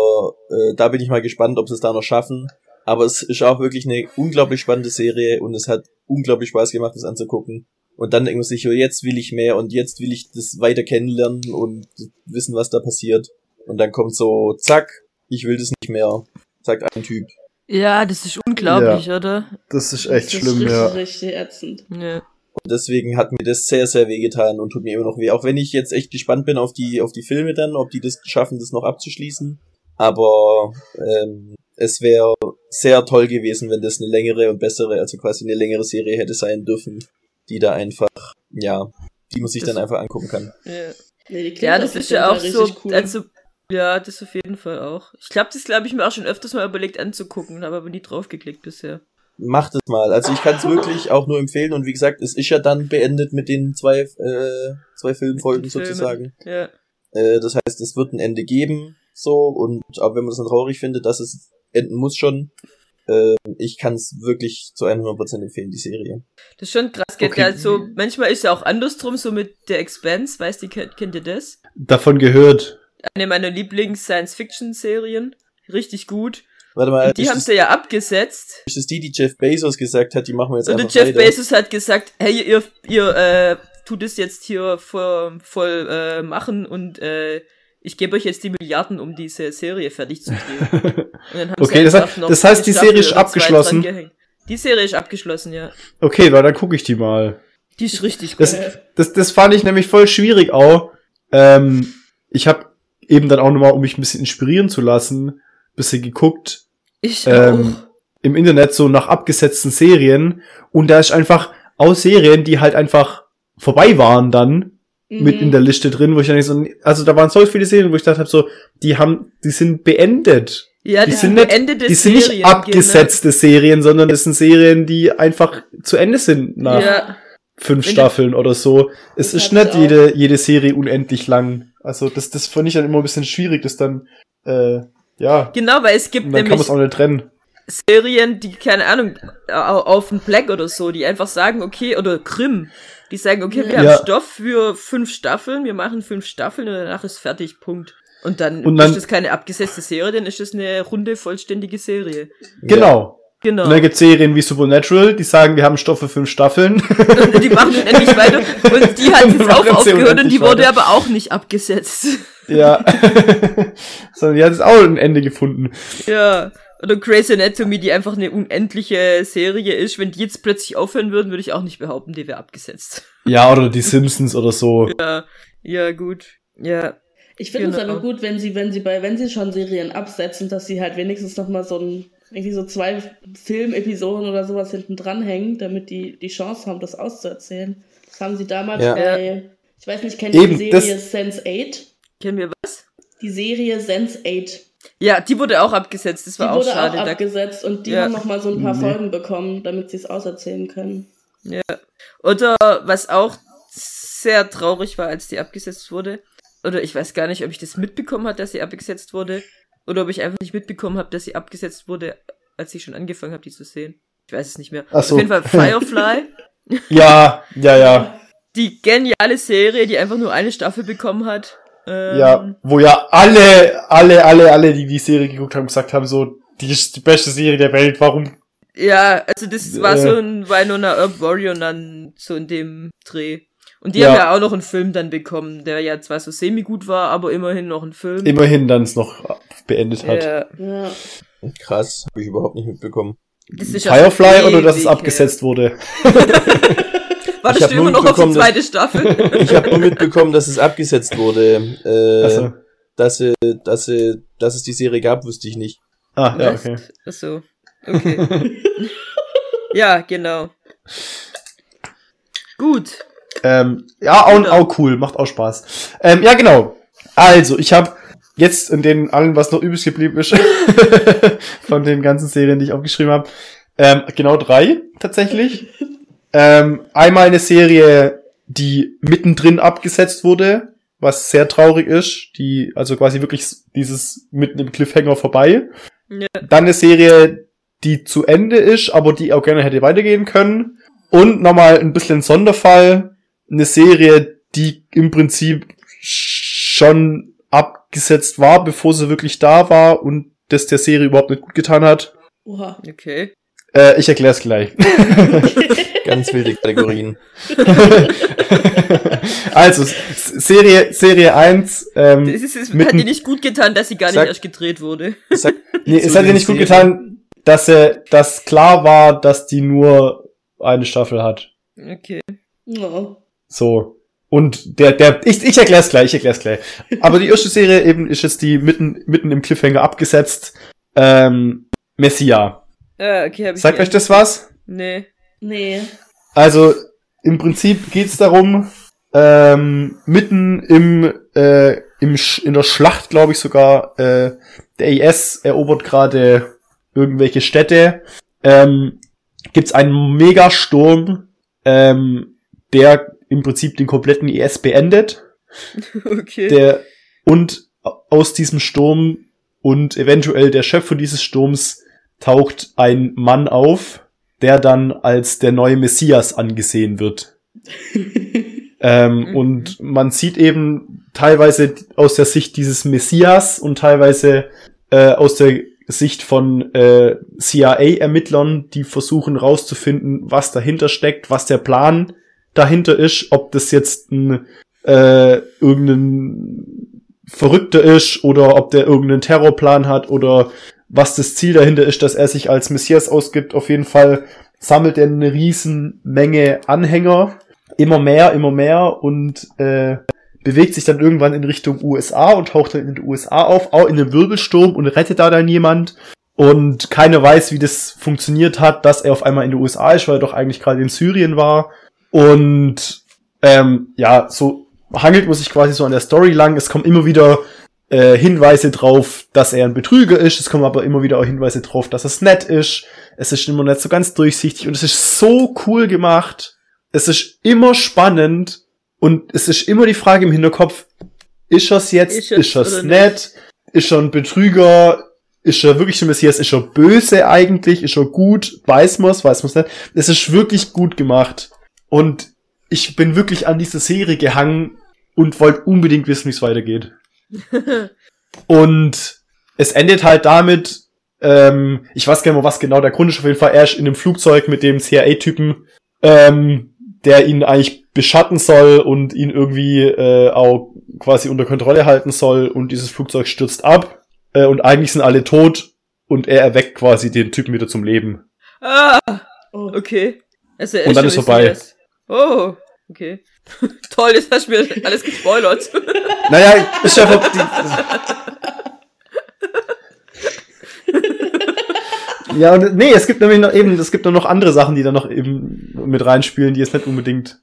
äh, da bin ich mal gespannt, ob sie es da noch schaffen. Aber es ist auch wirklich eine unglaublich spannende Serie und es hat unglaublich Spaß gemacht, das anzugucken. Und dann denkt man sich, jetzt will ich mehr und jetzt will ich das weiter kennenlernen und wissen, was da passiert. Und dann kommt so, zack, ich will das nicht mehr. Sagt ein Typ. Ja, das ist unglaublich, oder? Das ist echt das ist schlimm, richtig, ja. richtig ätzend. Ja. Und deswegen hat mir das sehr, sehr weh getan und tut mir immer noch weh. Auch wenn ich jetzt echt gespannt bin auf die, auf die Filme dann, ob die das schaffen, das noch abzuschließen. Aber ähm, es wäre sehr toll gewesen, wenn das eine längere und bessere, also quasi eine längere Serie hätte sein dürfen, die da einfach, ja, die man sich Das- dann einfach angucken kann. Ja. Nee, die klingt Ja, das ist ja auch so, cool. also, ja, das auf jeden Fall auch. Ich glaube, das glaube ich mir auch schon öfters mal überlegt anzugucken, habe aber nie draufgeklickt bisher. Macht es mal. Also ich kann es wirklich auch nur empfehlen und wie gesagt, es ist ja dann beendet mit den zwei, äh, zwei Filmfolgen sozusagen. Ja. Äh, das heißt, es wird ein Ende geben, so, und auch wenn man das dann traurig findet, dass es enden muss schon, äh, ich kann es wirklich zu 100% empfehlen, die Serie. Das ist schon krass, geht Okay. ja so, manchmal ist ja auch andersrum, so mit der Expanse, weißt du, kennt, kennt ihr das? Davon gehört. Eine meiner Lieblings-Science-Fiction-Serien. Richtig gut. Warte mal, Und die haben sie ja abgesetzt. ist das die, die Jeff Bezos gesagt hat, die machen wir jetzt Und einfach Jeff weiter? Bezos hat gesagt, hey, ihr, ihr äh, tut es jetzt hier voll, voll äh, machen und äh, ich gebe euch jetzt die Milliarden, um diese Serie fertig zu drehen. Und dann haben Okay, das noch das heißt, die Serie ist abgeschlossen? Die Serie ist abgeschlossen, ja. Okay, weil dann gucke ich die mal. Die ist richtig gut. Das, das, das fand ich nämlich voll schwierig auch. Ähm, ich habe eben dann auch nochmal, um mich ein bisschen inspirieren zu lassen, bisschen geguckt ich ähm, auch. im Internet so nach abgesetzten Serien und da ist einfach aus Serien, die halt einfach vorbei waren dann mit Mhm. in der Liste drin, wo ich dann nicht so, also da waren so viele Serien, wo ich dachte hab so, die haben, die sind beendet. Ja, die das sind nicht- Die sind nicht Serien, abgesetzte Serien, sondern das sind Serien, die einfach zu Ende sind Genau. nach Ja, fünf Staffeln oder so. Es ist nicht auch. jede, jede Serie unendlich lang. Also das, das finde ich dann immer ein bisschen schwierig, das dann, äh, ja, genau, weil es gibt und dann kann man nämlich es auch nicht trennen. Serien, die, keine Ahnung, au- auf dem Black oder so, die einfach sagen, okay, oder Grimm, die sagen, okay, wir Ja. haben Stoff für fünf Staffeln, wir machen fünf Staffeln und danach ist fertig, Punkt. Und dann, Und dann- ist das keine abgesetzte Serie, dann ist das eine runde, vollständige Serie. Genau. Genau. Und dann gibt's Serien wie Supernatural, die sagen, wir haben Stoff für fünf Staffeln. Und die machen unendlich weiter. Und die hat jetzt auch aufgehört und die wurde weiter. aber auch nicht abgesetzt. ja. Sondern die hat jetzt auch ein Ende gefunden. ja. Oder Grey's Anatomy, die einfach eine unendliche Serie ist. Wenn die jetzt plötzlich aufhören würden, würde ich auch nicht behaupten, die wäre abgesetzt. Ja, oder die Simpsons oder so. Ja, ja, gut. Ja, Ich finde es Genau. aber gut, wenn sie, wenn sie bei, wenn sie schon Serien absetzen, dass sie halt wenigstens noch mal so ein, irgendwie so zwei Filmepisoden oder sowas hinten dranhängen, damit die die Chance haben, das auszuerzählen. Das haben sie damals Ja. bei, ich weiß nicht, kennt ihr die Serie Sense 8? kennen wir was? Die Serie Sense 8. Ja, die wurde auch abgesetzt, das Die war auch wurde schade. auch Da, abgesetzt und die Ja. haben noch mal so ein paar Nee. Folgen bekommen, damit sie es auserzählen können. ja. Oder was auch sehr traurig war, als die abgesetzt wurde. Oder ich weiß gar nicht, ob ich das mitbekommen habe, dass sie abgesetzt wurde. Oder ob ich einfach nicht mitbekommen habe, dass sie abgesetzt wurde, als ich schon angefangen habe, die zu sehen. Ich weiß es nicht mehr. Ach so. Auf jeden Fall Firefly. Ja, ja, ja. die geniale Serie, die einfach nur eine Staffel bekommen hat. Ähm, Ja, wo ja alle, alle, alle, alle, die die Serie geguckt haben, gesagt haben, so, die ist die beste Serie der Welt, warum? Ja, also das war Äh. so ein Winona Earp Warrior dann so in dem Dreh. Und die Ja. haben ja auch noch einen Film dann bekommen, der ja zwar so semi-gut war, aber immerhin noch ein Film. Immerhin dann es noch beendet hat. Ja, Ja. Krass, habe ich überhaupt nicht mitbekommen. das ist ja Firefly oder dass es ewig abgesetzt wurde? her. Ich Wartest du nur immer noch auf die zweite Staffel? Ich habe nur mitbekommen, dass es abgesetzt wurde. Äh, Also, dass, sie, dass, sie, dass es die Serie gab, wusste ich nicht. ah, ja, Was? okay. Ach so. Okay. ja, genau. Gut. Ähm, ja, auch, Genau. auch cool, macht auch Spaß. Ähm, ja, genau. Also, ich habe jetzt in den allen, was noch übrig geblieben ist, von den ganzen Serien, die ich aufgeschrieben habe, ähm, genau drei tatsächlich. ähm, einmal eine Serie, die mittendrin abgesetzt wurde, was sehr traurig ist, die also quasi wirklich dieses mitten im Cliffhanger vorbei. Ja. Dann eine Serie, die zu Ende ist, aber die auch gerne hätte weitergehen können. Und nochmal ein bisschen Sonderfall, eine Serie, die im Prinzip schon abgesetzt war, bevor sie wirklich da war und das der Serie überhaupt nicht gut getan hat. Oha. Okay. Äh, ich erkläre es gleich. Ganz wilde Kategorien. also, Serie, Serie 1, ähm, ist, es hat dir nicht gut getan, dass sie gar nicht Sag- erst gedreht wurde. Sag, nee, es hat dir den nicht gut getan, dass er, dass klar war, dass die nur eine Staffel hat. Okay. Ja. So. Und der, der, ich, ich erklär's gleich, ich erklär's gleich. Aber die erste Serie eben ist jetzt die mitten, mitten im Cliffhanger abgesetzt. Ähm, Messia. Ja, okay, hab ich Sagt euch das was? Nee. Nee. Also, im Prinzip geht's darum, ähm, mitten im, äh, im Sch in der Schlacht, glaube ich sogar, äh, der IS erobert gerade irgendwelche Städte, ähm, gibt's einen Megasturm, ähm, der im Prinzip den kompletten IS beendet. Okay. Der, und aus diesem Sturm und eventuell der Schöpfer dieses Sturms taucht ein Mann auf, der dann als der neue Messias angesehen wird. ähm, Mhm. Und man sieht eben teilweise aus der Sicht dieses Messias und teilweise äh, aus der Sicht von äh, CIA-Ermittlern, die versuchen rauszufinden, was dahinter steckt, was der Plan dahinter ist, ob das jetzt ein äh, irgendein Verrückter ist oder ob der irgendeinen Terrorplan hat oder was das Ziel dahinter ist, dass er sich als Messias ausgibt. Auf jeden Fall sammelt er eine riesen Menge Anhänger, immer mehr, immer mehr und äh, bewegt sich dann irgendwann in Richtung USA und taucht dann in den USA auf, auch in einem Wirbelsturm und rettet da dann jemand. Und keiner weiß, wie das funktioniert hat, dass er auf einmal in den USA ist, weil er doch eigentlich gerade in Syrien war. Und ähm, ja, so hangelt man sich quasi so an der Story lang. Es kommen immer wieder äh, Hinweise drauf, dass er ein Betrüger ist. Es kommen aber immer wieder auch Hinweise drauf, dass es nett ist. Es ist immer nicht so ganz durchsichtig. Und es ist so cool gemacht. Es ist immer spannend. Und es ist immer die Frage im Hinterkopf, ist er's jetzt, Ist ist er's nett, ist er ein Betrüger, ist er wirklich ein Messias, ist er böse eigentlich, ist er gut, weiß man's, weiß man's nicht. Es ist wirklich gut gemacht und ich bin wirklich an dieser Serie gehangen und wollte unbedingt wissen, wie es weitergeht. Und es endet halt damit, ähm, ich weiß gar nicht mehr, was genau der Grund ist, auf jeden Fall er ist in einem Flugzeug mit dem CIA-Typen, ähm, der ihn eigentlich beschatten soll und ihn irgendwie äh, auch quasi unter Kontrolle halten soll und dieses Flugzeug stürzt ab äh, und eigentlich sind alle tot und er erweckt quasi den Typen wieder zum Leben. Ah, Oh. okay. Also, Und dann ist vorbei. Messias. Oh, okay. Toll, jetzt hast du mir alles gespoilert. Naja, ist ja die, Ja, und nee, es gibt nämlich noch eben, es gibt nur noch andere Sachen, die da noch eben mit reinspielen, die jetzt nicht unbedingt.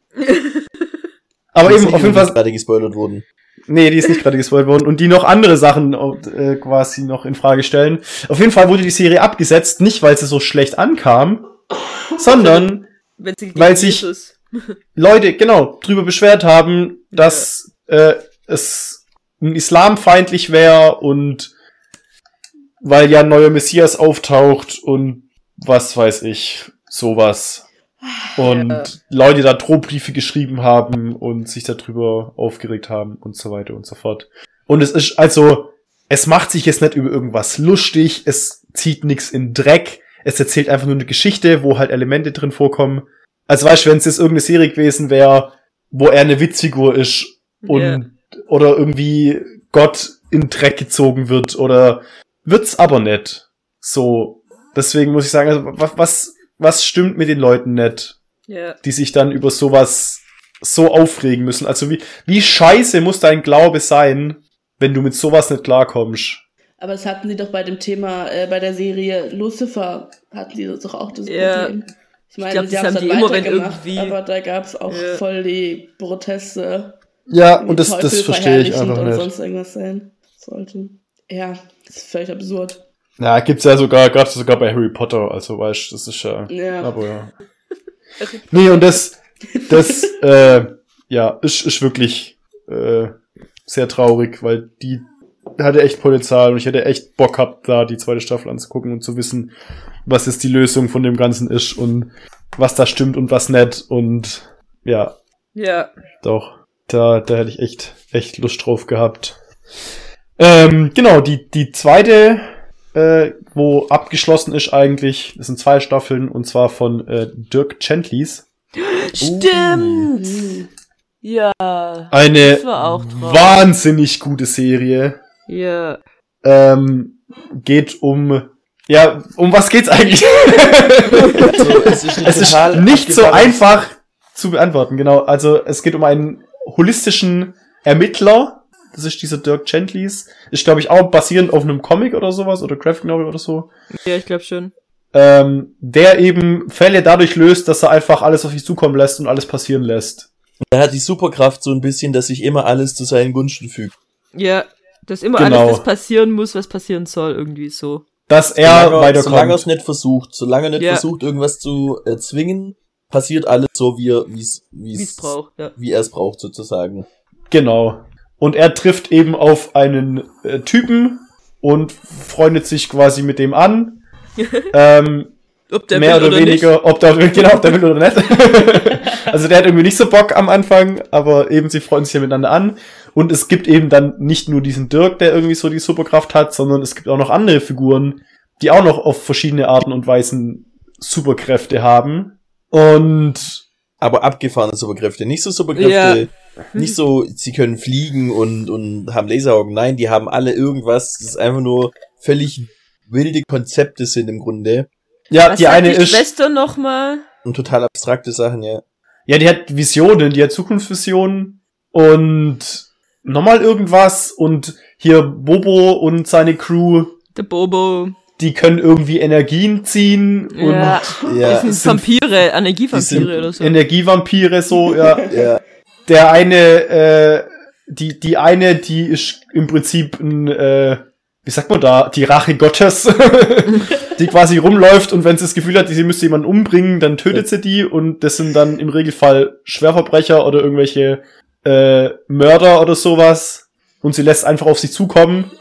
Aber Die eben auf jeden Fall, gerade gespoilert wurden. nee, die ist nicht gerade gespoilt worden und die noch andere Sachen äh, quasi noch in Frage stellen. Auf jeden Fall wurde die Serie abgesetzt, nicht weil sie so schlecht ankam, sondern Wenn sie Weil sich- Leute, genau, drüber beschwert haben, dass äh, es ein islamfeindlich wäre und weil ja ein neuer Messias auftaucht und was weiß ich, sowas. Und Ja. Leute da Drohbriefe geschrieben haben und sich darüber aufgeregt haben und so weiter und so fort. Und es ist also, es macht sich jetzt nicht über irgendwas lustig, es zieht nichts in Dreck, es erzählt einfach nur eine Geschichte, wo halt Elemente drin vorkommen. Also weißt du, wenn es jetzt irgendeine Serie gewesen wäre, wo er eine Witzfigur ist und Ja. oder irgendwie Gott in den Dreck gezogen wird oder wird's aber nicht. So, deswegen muss ich sagen, also, wa- was was stimmt mit den Leuten nicht, Ja. die sich dann über sowas so aufregen müssen? Also wie wie scheiße muss dein Glaube sein, wenn du mit sowas nicht klarkommst? Aber das hatten sie doch bei dem Thema, äh, bei der Serie Lucifer, hatten sie das doch auch das Ja. Problem. Ich meine, glaub, sie das haben die immer, wenn weitergemacht, irgendwie- aber da gab es auch Ja. voll die Proteste. Ja, und das, das verstehe ich einfach und nicht. sonst irgendwas sein sollten. Ja, das ist völlig absurd. Ja, gibt's ja sogar, gab's sogar bei Harry Potter, also weißt, das ist ja, Ja. aber ja. Nee, und das, das, äh, ja, ist, ist wirklich, äh, sehr traurig, weil die hatte echt Potenzial und ich hätte echt Bock gehabt, da die zweite Staffel anzugucken und zu wissen, was jetzt die Lösung von dem Ganzen ist und was da stimmt und was nicht und ja, Ja. doch, da, da hätte ich echt, echt Lust drauf gehabt. Ähm, genau, die, die zweite, äh, wo abgeschlossen ist eigentlich, das sind zwei Staffeln und zwar von äh, Dirk Gentleys. Stimmt. Hm. Ja. Eine Das war auch wahnsinnig gute Serie. Ja. Ähm, geht um, ja, um was geht's eigentlich? Also, es ist, es ist total nicht so einfach zu beantworten, genau. Also es geht um einen holistischen Ermittler. Das ist dieser Dirk Gentleys. Ist, glaube ich, auch basierend auf einem Comic oder sowas oder Graphic Novel oder so. Ja, ich glaube schon. Ähm, der eben Fälle dadurch löst, dass er einfach alles auf sich zukommen lässt und alles passieren lässt. Er hat die Superkraft so ein bisschen, dass sich immer alles zu seinen Gunsten fügt. Ja. Dass immer Genau. alles das passieren muss, was passieren soll, irgendwie so. Dass er solange, er- solange er es weiterkommt. nicht versucht, solange er nicht Ja. versucht, irgendwas zu erzwingen, passiert alles so, wie er es wie's, braucht, ja. wie er es braucht, sozusagen. Genau. Und er trifft eben auf einen äh, Typen und freundet sich quasi mit dem an. ähm, Ob der mehr will oder, oder weniger, ob der, genau, ob der will oder nicht. also der hat irgendwie nicht so Bock am Anfang, aber eben sie freuen sich ja miteinander an. Und es gibt eben dann nicht nur diesen Dirk, der irgendwie so die Superkraft hat, sondern es gibt auch noch andere Figuren, die auch noch auf verschiedene Arten und Weisen Superkräfte haben. Und Aber abgefahrene Superkräfte. Nicht so Superkräfte, Ja. nicht so, sie können fliegen und, und haben Laseraugen. Nein, die haben alle irgendwas, das ist einfach nur völlig wilde Konzepte sind im Grunde. Ja, Was die eine die ist, Schwester nochmal? Und total abstrakte Sachen, ja. ja, die hat Visionen, die hat Zukunftsvisionen und nochmal irgendwas und hier Bobo und seine Crew, Der Bobo. die können irgendwie Energien ziehen Ja. und Ja, das sind Vampire, Energievampire sind oder so. Energievampire so, ja. ja. Der eine, äh, die, die eine, die ist im Prinzip ein, äh, wie sagt man da, die Rache Gottes, die quasi rumläuft und wenn sie das Gefühl hat, sie müsste jemanden umbringen, dann tötet sie die und das sind dann im Regelfall Schwerverbrecher oder irgendwelche äh, Mörder oder sowas und sie lässt einfach auf sie zukommen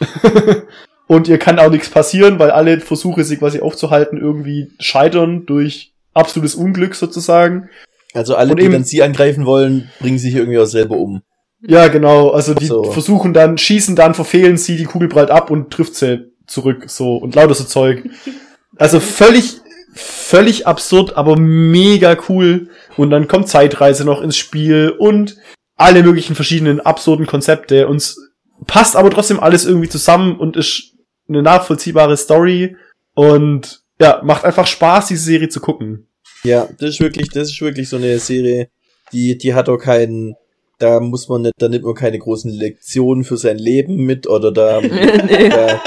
und ihr kann auch nichts passieren, weil alle Versuche, sie quasi aufzuhalten, irgendwie scheitern durch absolutes Unglück sozusagen. Also alle, Und die eben- dann sie angreifen wollen, bringen sich irgendwie auch selber um. Ja, genau. Also die So. versuchen dann, schießen dann, verfehlen sie, die Kugel prallt ab und trifft sie zurück. So und lauter so Zeug. Also völlig, völlig absurd, aber mega cool. Und dann kommt Zeitreise noch ins Spiel und alle möglichen verschiedenen absurden Konzepte. Und passt aber trotzdem alles irgendwie zusammen und ist eine nachvollziehbare Story. Und ja, macht einfach Spaß, diese Serie zu gucken. Ja, das ist wirklich, das ist wirklich so eine Serie, die, die hat auch keinen, da muss man nicht, da nimmt man keine großen Lektionen für sein Leben mit oder da, nee. da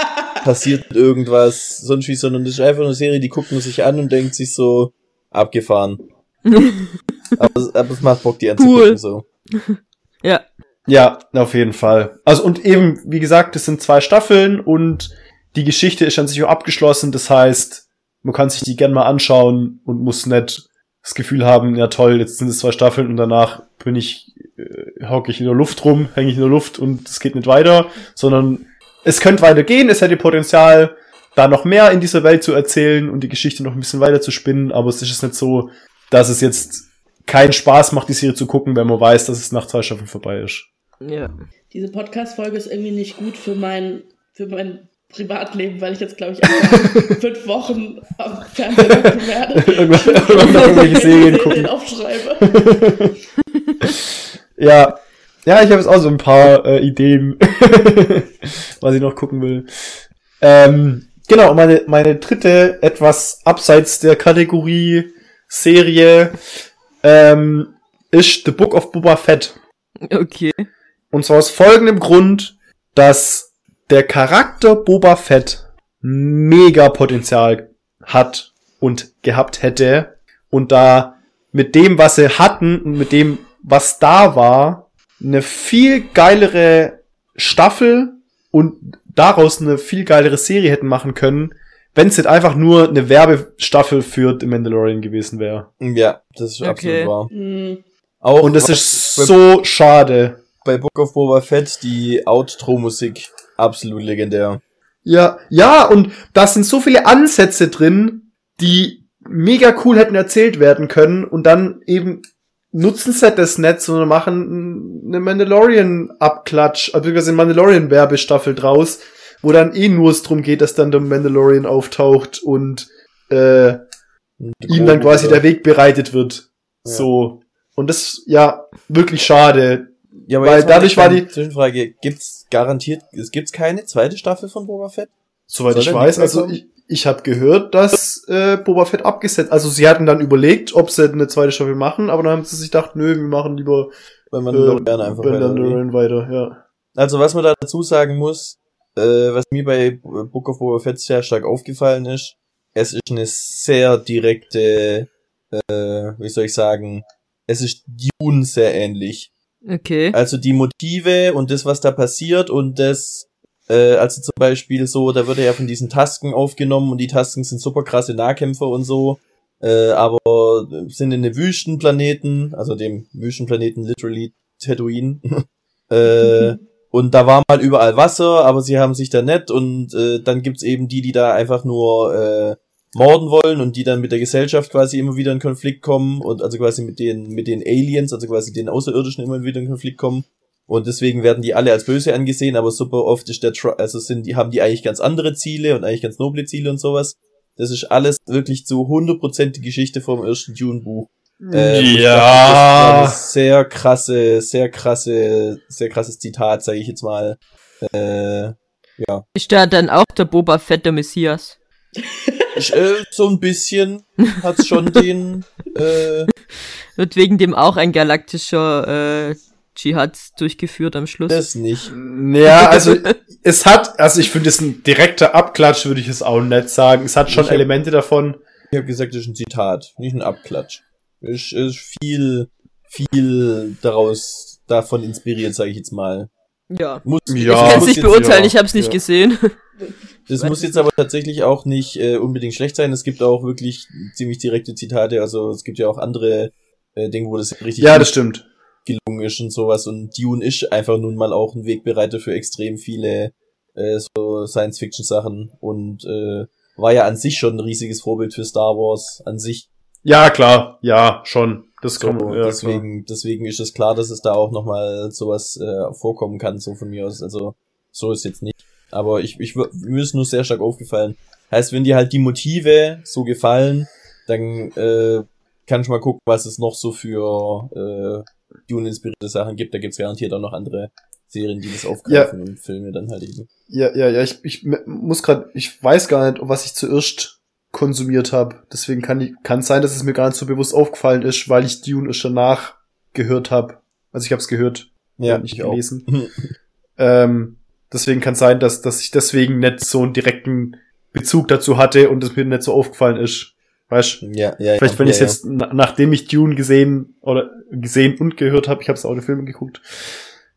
passiert irgendwas sonst wie, sondern das ist einfach eine Serie, die guckt man sich an und denkt sich so, abgefahren. aber, aber es macht Bock, die anzugucken, Cool. so. Ja. Ja, auf jeden Fall. Also und eben, wie gesagt, es sind zwei Staffeln und die Geschichte ist an sich auch abgeschlossen. Das heißt, man kann sich die gern mal anschauen und muss nicht das Gefühl haben, ja toll, jetzt sind es zwei Staffeln und danach bin ich, äh, hocke ich in der Luft rum, hänge ich in der Luft und es geht nicht weiter, sondern es könnte weitergehen, es hätte Potenzial, da noch mehr in dieser Welt zu erzählen und die Geschichte noch ein bisschen weiter zu spinnen, aber es ist jetzt nicht so, dass es jetzt keinen Spaß macht, die Serie zu gucken, wenn man weiß, dass es nach zwei Staffeln vorbei ist. Ja. Diese Podcast-Folge ist irgendwie nicht gut für mein, für mein Privatleben, weil ich jetzt, glaube ich, fünf Wochen am Fernsehen gucken werde. Irgendwann- irgendwelche Serien gucken. aufschreibe. Ja. Ja, ich habe jetzt auch so ein paar äh, Ideen, was ich noch gucken will. Ähm, genau, meine, meine dritte, etwas abseits der Kategorie Serie, ähm, ist The Book of Boba Fett. Okay. Und zwar aus folgendem Grund, dass der Charakter Boba Fett mega Potenzial hat und gehabt hätte und da mit dem, was sie hatten und mit dem, was da war, eine viel geilere Staffel und daraus eine viel geilere Serie hätten machen können, wenn es nicht einfach nur eine Werbestaffel für The Mandalorian gewesen wäre. Ja, das ist Okay. absolut wahr. Hm. Auch Und das ist so schade. bei Book of Boba Fett die Outro-Musik absolut legendär. Ja, ja, und da sind so viele Ansätze drin, die mega cool hätten erzählt werden können und dann eben nutzen sie das nicht, sondern machen eine Mandalorian-Abklatsch, also eine Mandalorian-Werbestaffel draus, wo dann eh nur es drum geht, dass dann der Mandalorian auftaucht und äh, ihm dann quasi der Weg bereitet wird. Ja. So. Und das, ja, wirklich schade. Ja, weil jetzt mal dadurch war die- Zwischenfrage, gibt's garantiert, es gibt's keine zweite Staffel von Boba Fett? Soweit ich weiß, also ich, ich habe gehört, dass äh, Boba Fett abgesetzt. Also sie hatten dann überlegt, ob sie eine zweite Staffel machen, aber dann haben sie sich gedacht, nö, wir machen lieber Weil man äh, äh, einfach weiter, Mandalorian weiter, ja. Also was man da dazu sagen muss, äh, was mir bei Book of Boba Fett sehr stark aufgefallen ist, es ist eine sehr direkte, äh, wie soll ich sagen, es ist Dune sehr ähnlich. Okay. Also die Motive und das, was da passiert und das, äh, also zum Beispiel so, da wird er ja von diesen Tasken aufgenommen und die Tasken sind super krasse Nahkämpfer und so, äh, aber sind in den Wüstenplaneten, also dem Wüstenplaneten literally Tatooine, äh, und da war mal überall Wasser, aber sie haben sich da nett und äh, dann gibt's eben die, die da einfach nur äh, morden wollen und die dann mit der Gesellschaft quasi immer wieder in Konflikt kommen und also quasi mit den mit den Aliens, also quasi den Außerirdischen immer wieder in Konflikt kommen und deswegen werden die alle als böse angesehen, aber super oft ist der Tr also sind die haben die eigentlich ganz andere Ziele und eigentlich ganz noble Ziele und sowas. Das ist alles wirklich zu 100% die Geschichte vom ersten Dune Buch. Äh, wo ich dachte, das war eine sehr krasse, sehr krasse, sehr krasses Zitat, sage ich jetzt mal. Äh, ja. Ist da dann auch der Boba Fett der Messias? Ich, äh, so ein bisschen hat's schon den, äh, Wird wegen dem auch ein galaktischer äh, Dschihad durchgeführt am Schluss? das nicht. Ja, also es hat, also ich finde es ein direkter Abklatsch, würde ich es auch nicht sagen. Es hat schon Ich hab- Elemente davon. Ich habe gesagt, das ist ein Zitat, nicht ein Abklatsch. Es ist viel, viel daraus, davon inspiriert, sage ich jetzt mal. ja. Muss, Ja. Ich kann es nicht beurteilen, ja, ich habe es nicht ja. gesehen. Das muss jetzt aber tatsächlich auch nicht äh, unbedingt schlecht sein. Es gibt auch wirklich ziemlich direkte Zitate. Also es gibt ja auch andere äh, Dinge, wo das richtig Ja, das stimmt. Gelungen ist und sowas. Und Dune ist einfach nun mal auch ein Wegbereiter für extrem viele äh, so Science-Fiction-Sachen und äh, war ja an sich schon ein riesiges Vorbild für Star Wars an sich. Ja, klar, ja, schon. Das So, kommt, ja, klar. deswegen, deswegen ist es klar, dass es da auch nochmal sowas äh, vorkommen kann, so von mir aus. Also so ist jetzt nicht. Aber ich, ich mir ist nur sehr stark aufgefallen. Heißt, wenn dir halt die Motive so gefallen, dann äh, kannst du mal gucken, was es noch so für äh, Dune-inspirierte Sachen gibt. Da gibt's garantiert auch noch andere Serien, die das aufgreifen und Filme dann halt eben. Ja, ja, ja, ich, ich muss gerade, ich weiß gar nicht, was ich zuerst konsumiert habe. Deswegen kann ich, kann sein, dass es mir gar nicht so bewusst aufgefallen ist, weil ich Dune erst danach gehört habe. Also ich habe es gehört, Ja, nicht gelesen. Ähm, deswegen kann sein, dass, dass ich deswegen nicht so einen direkten Bezug dazu hatte und es mir nicht so aufgefallen ist. Weißt Ja, ja, Vielleicht, ja, wenn ja, ich jetzt, na, nachdem ich Dune gesehen oder gesehen und gehört habe, ich habe es auch in Filmen geguckt.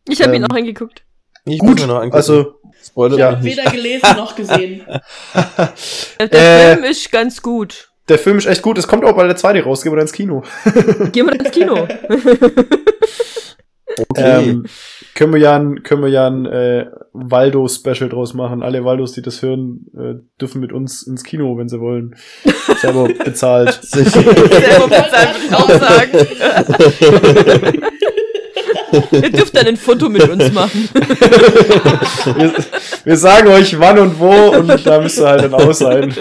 Ich habe ihn Ähm, auch angeguckt. Ja. Ich Gut, mir noch angucken. also Spoiler ja. mich. Weder gelesen noch gesehen. Der Äh, Film ist ganz gut. der Film ist echt gut. Es kommt auch bald der zweite raus, gehen wir dann ins Kino. Gehen wir ins Kino. Okay. Ähm, können wir ja ein, können wir ja ein äh, Waldo-Special draus machen. Alle Waldos, die das hören, äh, dürfen mit uns ins Kino, wenn sie wollen. Selber bezahlt. Selber bezahlt, würde ich auch sagen. Ihr dürft dann ein Foto mit uns machen. wir, wir sagen euch wann und wo und da müsst ihr halt dann aus sein.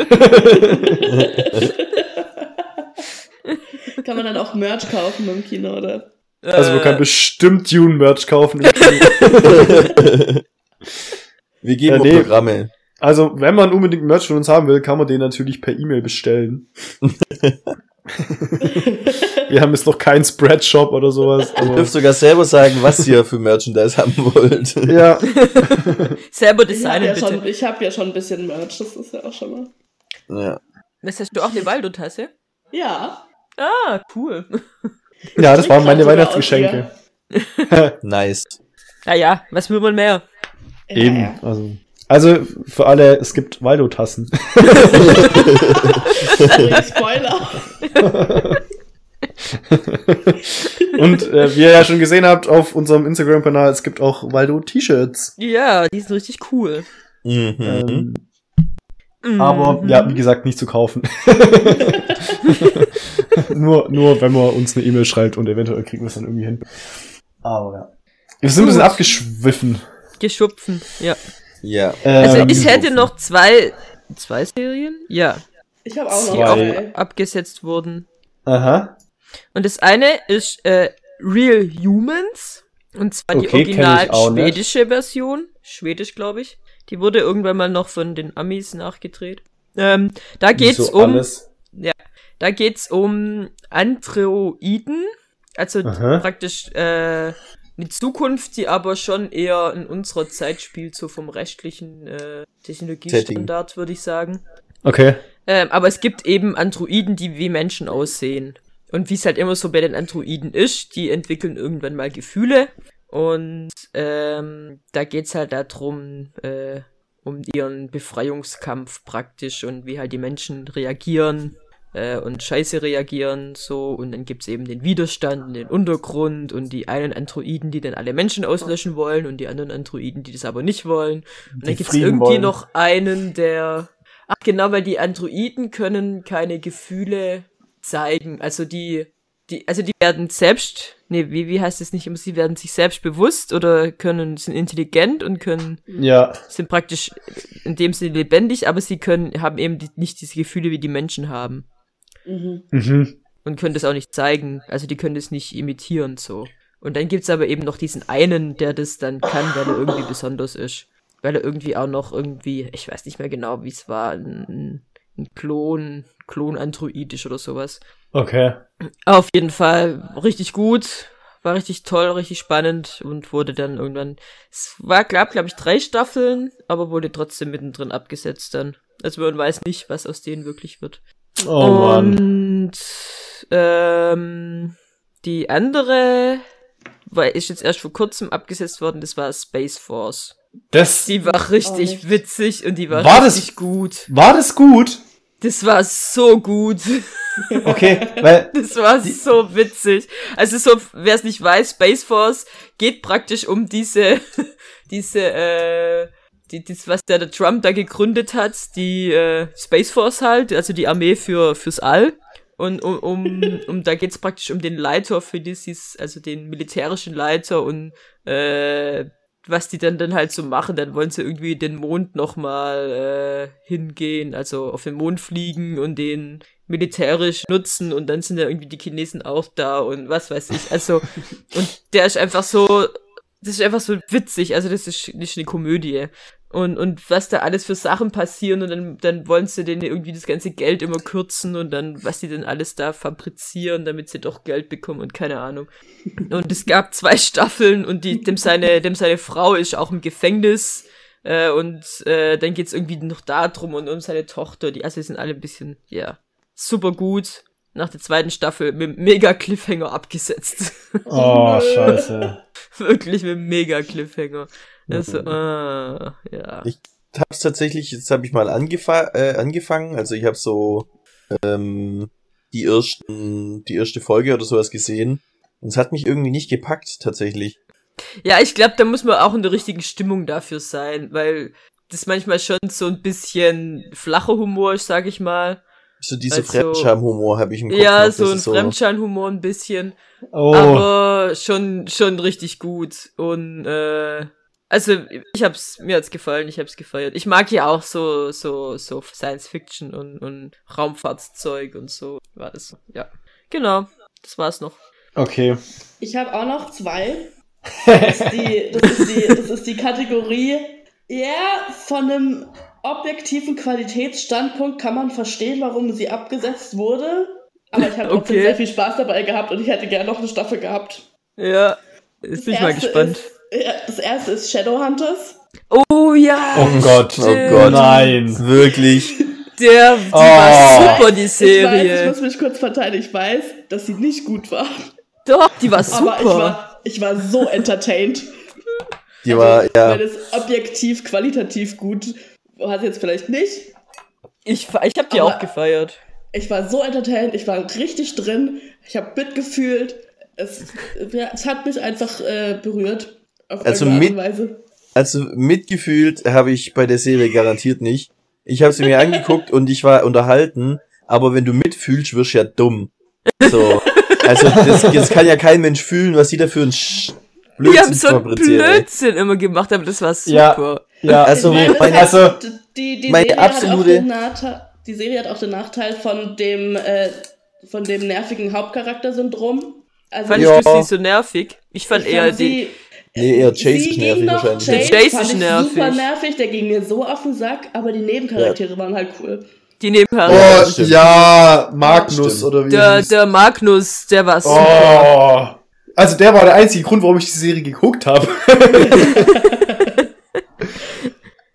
Kann man dann auch Merch kaufen beim Kino, oder? Also man kann Äh, bestimmt Dune-Merch kaufen. Wir geben Ja, nee. Programme. also wenn man unbedingt Merch von uns haben will, kann man den natürlich per E-Mail bestellen. Wir haben jetzt noch keinen Spreadshop oder sowas. Ihr dürft sogar selber sagen, was ihr für Merchandise haben wollt. ja, selber Ich habe designen ja, bitte. schon- ich hab ja schon ein bisschen Merch, das ist ja auch schon mal. Ja. Was hast du auch eine Waldo-Tasse? Ja. Ah, cool. Ja, das waren meine Weihnachtsgeschenke. Nice. Naja, was will man mehr? Eben, ja. also. Also für alle, es gibt Waldo-Tassen. Spoiler. Und äh, wie ihr ja schon gesehen habt auf unserem Instagram-Kanal, es gibt auch Waldo-T-Shirts. Ja, die sind richtig cool. Mhm. Ähm, Mhm. aber ja, wie gesagt, nicht zu kaufen. nur, nur wenn man uns eine E-Mail schreibt und eventuell kriegen wir es dann irgendwie hin. Aber ja. Wir sind ein bisschen abgeschwiffen. Geschupfen, ja. Ja. Also Ähm, ich hätte noch zwei, zwei Serien? Ja, Ich habe auch noch die auch zwei. abgesetzt wurden. Aha. Und das eine ist äh, Real Humans. Und zwar die Okay, ich original schwedische Version. Schwedisch, glaube ich. Die wurde irgendwann mal noch von den Amis nachgedreht. Ähm, da geht's Wieso um, alles? da geht's um Androiden. Also Aha. praktisch äh, eine Zukunft, die aber schon eher in unserer Zeit spielt, so vom rechtlichen äh, Technologiestandard, würde ich sagen. Okay. Ähm, aber es gibt eben Androiden, die wie Menschen aussehen. Und wie es halt immer so bei den Androiden ist, die entwickeln irgendwann mal Gefühle. Und ähm, da geht's halt darum, äh, um ihren Befreiungskampf praktisch und wie halt die Menschen reagieren äh, und scheiße reagieren so. Und dann gibt's eben den Widerstand und den Untergrund und die einen Androiden, die dann alle Menschen auslöschen wollen und die anderen Androiden, die das aber nicht wollen. Und Die dann gibt's irgendwie wollen. noch einen, der Ach genau, weil die Androiden können keine Gefühle zeigen. Also die, die, also die werden selbst, nee, wie, wie heißt es nicht immer, sie werden sich selbst bewusst oder können, sind intelligent und können, Ja. sind praktisch in dem Sinne lebendig, aber sie können, haben eben die, nicht diese Gefühle, wie die Menschen haben. Mhm. Mhm. Und können das auch nicht zeigen. Also die können das nicht imitieren, so. Und dann gibt's aber eben noch diesen einen, der das dann kann, weil er irgendwie besonders ist. Weil er irgendwie auch noch irgendwie, ich weiß nicht mehr genau, wie es war, ein, ein Klon, Klon-Androidisch oder sowas. Okay. Auf jeden Fall richtig gut, war richtig toll, richtig spannend und wurde dann irgendwann, es war, gab, glaube ich, drei Staffeln, aber wurde trotzdem mittendrin abgesetzt dann. Also man weiß nicht, was aus denen wirklich wird. Oh Mann. Und ähm, die andere war, ist jetzt erst vor kurzem abgesetzt worden, das war Space Force. Das, Die war richtig nicht. witzig und die war, War das- richtig gut. war das gut? Das war so gut. Okay, weil, Das war so witzig. Also so, wer es nicht weiß, Space Force geht praktisch um diese, diese, äh, die, das, was der, der Trump da gegründet hat, die äh, Space Force halt, also die Armee für fürs All. Und um, um, um da geht's praktisch um den Leiter für dieses, also den militärischen Leiter und äh, was die dann dann halt so machen, dann wollen sie irgendwie den Mond nochmal äh, hingehen, also auf den Mond fliegen und den militärisch nutzen und dann sind ja irgendwie die Chinesen auch da und was weiß ich. Also, und der ist einfach so, das ist einfach so witzig, also das ist nicht eine Komödie. Und, und was da alles für Sachen passieren und dann, dann wollen sie denen irgendwie das ganze Geld immer kürzen und dann, was die denn alles da fabrizieren, damit sie doch Geld bekommen und keine Ahnung. Und es gab zwei Staffeln und die, dem seine, dem seine Frau ist auch im Gefängnis. Äh, und äh, dann geht's irgendwie noch darum und um seine Tochter. Die, also die sind alle ein bisschen, ja, super gut. Nach der zweiten Staffel mit mega Cliffhanger abgesetzt. oh, scheiße. Wirklich mit mega Cliffhanger. Also, ah, ja. Ich hab's tatsächlich, jetzt habe ich mal angefa äh, angefangen, also ich habe so ähm, die ersten, die erste Folge oder sowas gesehen und es hat mich irgendwie nicht gepackt tatsächlich. Ja, ich glaube, da muss man auch in der richtigen Stimmung dafür sein, weil das manchmal schon so ein bisschen flacher Humor ist, sag ich mal. So dieser Also- Fremdscham-Humor habe ich im Kopf. ja, noch, so das ein ist Fremdscheinhumor ein bisschen. Oh, aber schon schon richtig gut und äh, also ich hab's mir hat's gefallen, ich hab's gefeiert. Ich mag ja auch so so so Science Fiction und und Raumfahrtszeug und so war das. Ja. Genau, das war's noch. Okay. Ich habe auch noch zwei. Das ist die, das ist die, das ist die Kategorie, ja, von einem objektiven Qualitätsstandpunkt kann man verstehen, warum sie abgesetzt wurde. Aber ich habe trotzdem Okay. sehr viel Spaß dabei gehabt und ich hätte gerne noch eine Staffel gehabt. Ja, jetzt bin ich mal gespannt. Ist, das erste ist Shadowhunters. Oh ja! Oh Gott. Oh Gott. Nein. Wirklich. Der, die Oh. war super, die Ich weiß, ich Serie. muss mich kurz verteidigen. Ich weiß, dass sie nicht gut war. Doch, die war Aber ich super. war, ich war so entertained. Die Also, war, ja. Weil es objektiv, qualitativ gut war sie jetzt vielleicht nicht. Ich, ich hab die Aber- auch gefeiert. Ich war so entertained, ich war richtig drin, ich habe mitgefühlt. Es, ja, es hat mich einfach äh, berührt. Auf Also mit-. Also mitgefühlt habe ich bei der Serie garantiert nicht. Ich habe sie mir angeguckt und ich war unterhalten, aber wenn du mitfühlst, wirst du ja dumm. So. Also das, das kann ja kein Mensch fühlen, was sie da für ein Sch Die Blödsinn haben so einen fabrizieren, ey. Blödsinn immer gemacht, aber das war Ja. super. Ja, Also, es meine- hat- also- die, die, meine Serie absolute- hat auch den Nachteil, die Serie hat auch den Nachteil von dem, äh, von dem nervigen Hauptcharakter-Syndrom. Also Fand Ja. ich du sie so nervig? Ich fand ich eher fand die. Nee, eher Chase sie ist ging nervig noch, wahrscheinlich. Chase, Der Chase fand ist ich nervig. super nervig, der ging mir so auf den Sack, aber die Nebencharaktere waren halt cool. Die Nebencharaktere. Oh, stimmt. ja, Magnus Stimmt. oder wie der, er hieß. der Magnus, der war super. Oh. Also der war der einzige Grund, warum ich die Serie geguckt habe.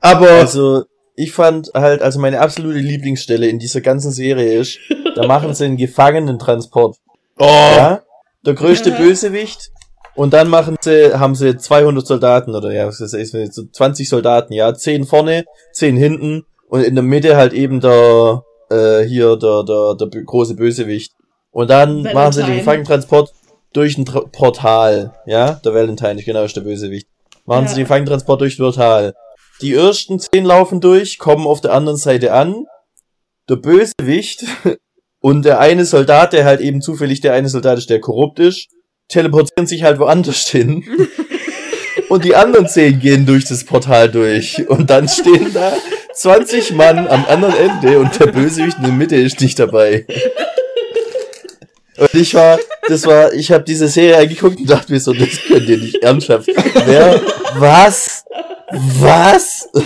Aber Also, ich fand halt, also meine absolute Lieblingsstelle in dieser ganzen Serie ist, da machen sie einen Gefangenentransport. oh, Ja? Der größte Ja. Bösewicht. Und dann machen sie, haben sie 200 Soldaten, oder ja, was ist das, so 20 Soldaten, ja, 10 vorne, 10 hinten, und in der Mitte halt eben der, äh, hier, der, der, der große Bösewicht. Und dann Valentine. machen sie den Gefangentransport durch ein Tra Portal, ja, der Valentine, genau, ist der Bösewicht. Machen Ja. sie den Gefangentransport durch ein Portal. Die ersten 10 laufen durch, kommen auf der anderen Seite an, der Bösewicht und der eine Soldat, der halt eben zufällig der eine Soldat ist, der korrupt ist, teleportieren sich halt woanders hin. Und die anderen zehn gehen durch das Portal durch. Und dann stehen da 20 Mann am anderen Ende und der Bösewicht in der Mitte ist nicht dabei. Und ich war, das war, ich habe diese Serie angeguckt und dachte mir so, das könnt ihr nicht ernsthaft. Wer, was, was? Aber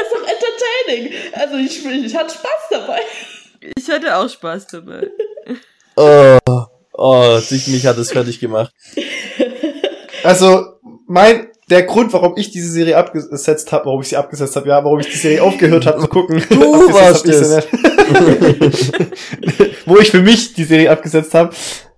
ist doch entertaining. Also ich, ich hatte Spaß dabei. Ich hatte auch Spaß dabei. Oh, oh, sich, mich hat es fertig gemacht. also mein der Grund, warum ich diese Serie abgesetzt habe, warum ich sie abgesetzt habe, ja, warum ich die Serie aufgehört habe zu gucken. Du warst nicht. Wo ich für mich die Serie abgesetzt habe,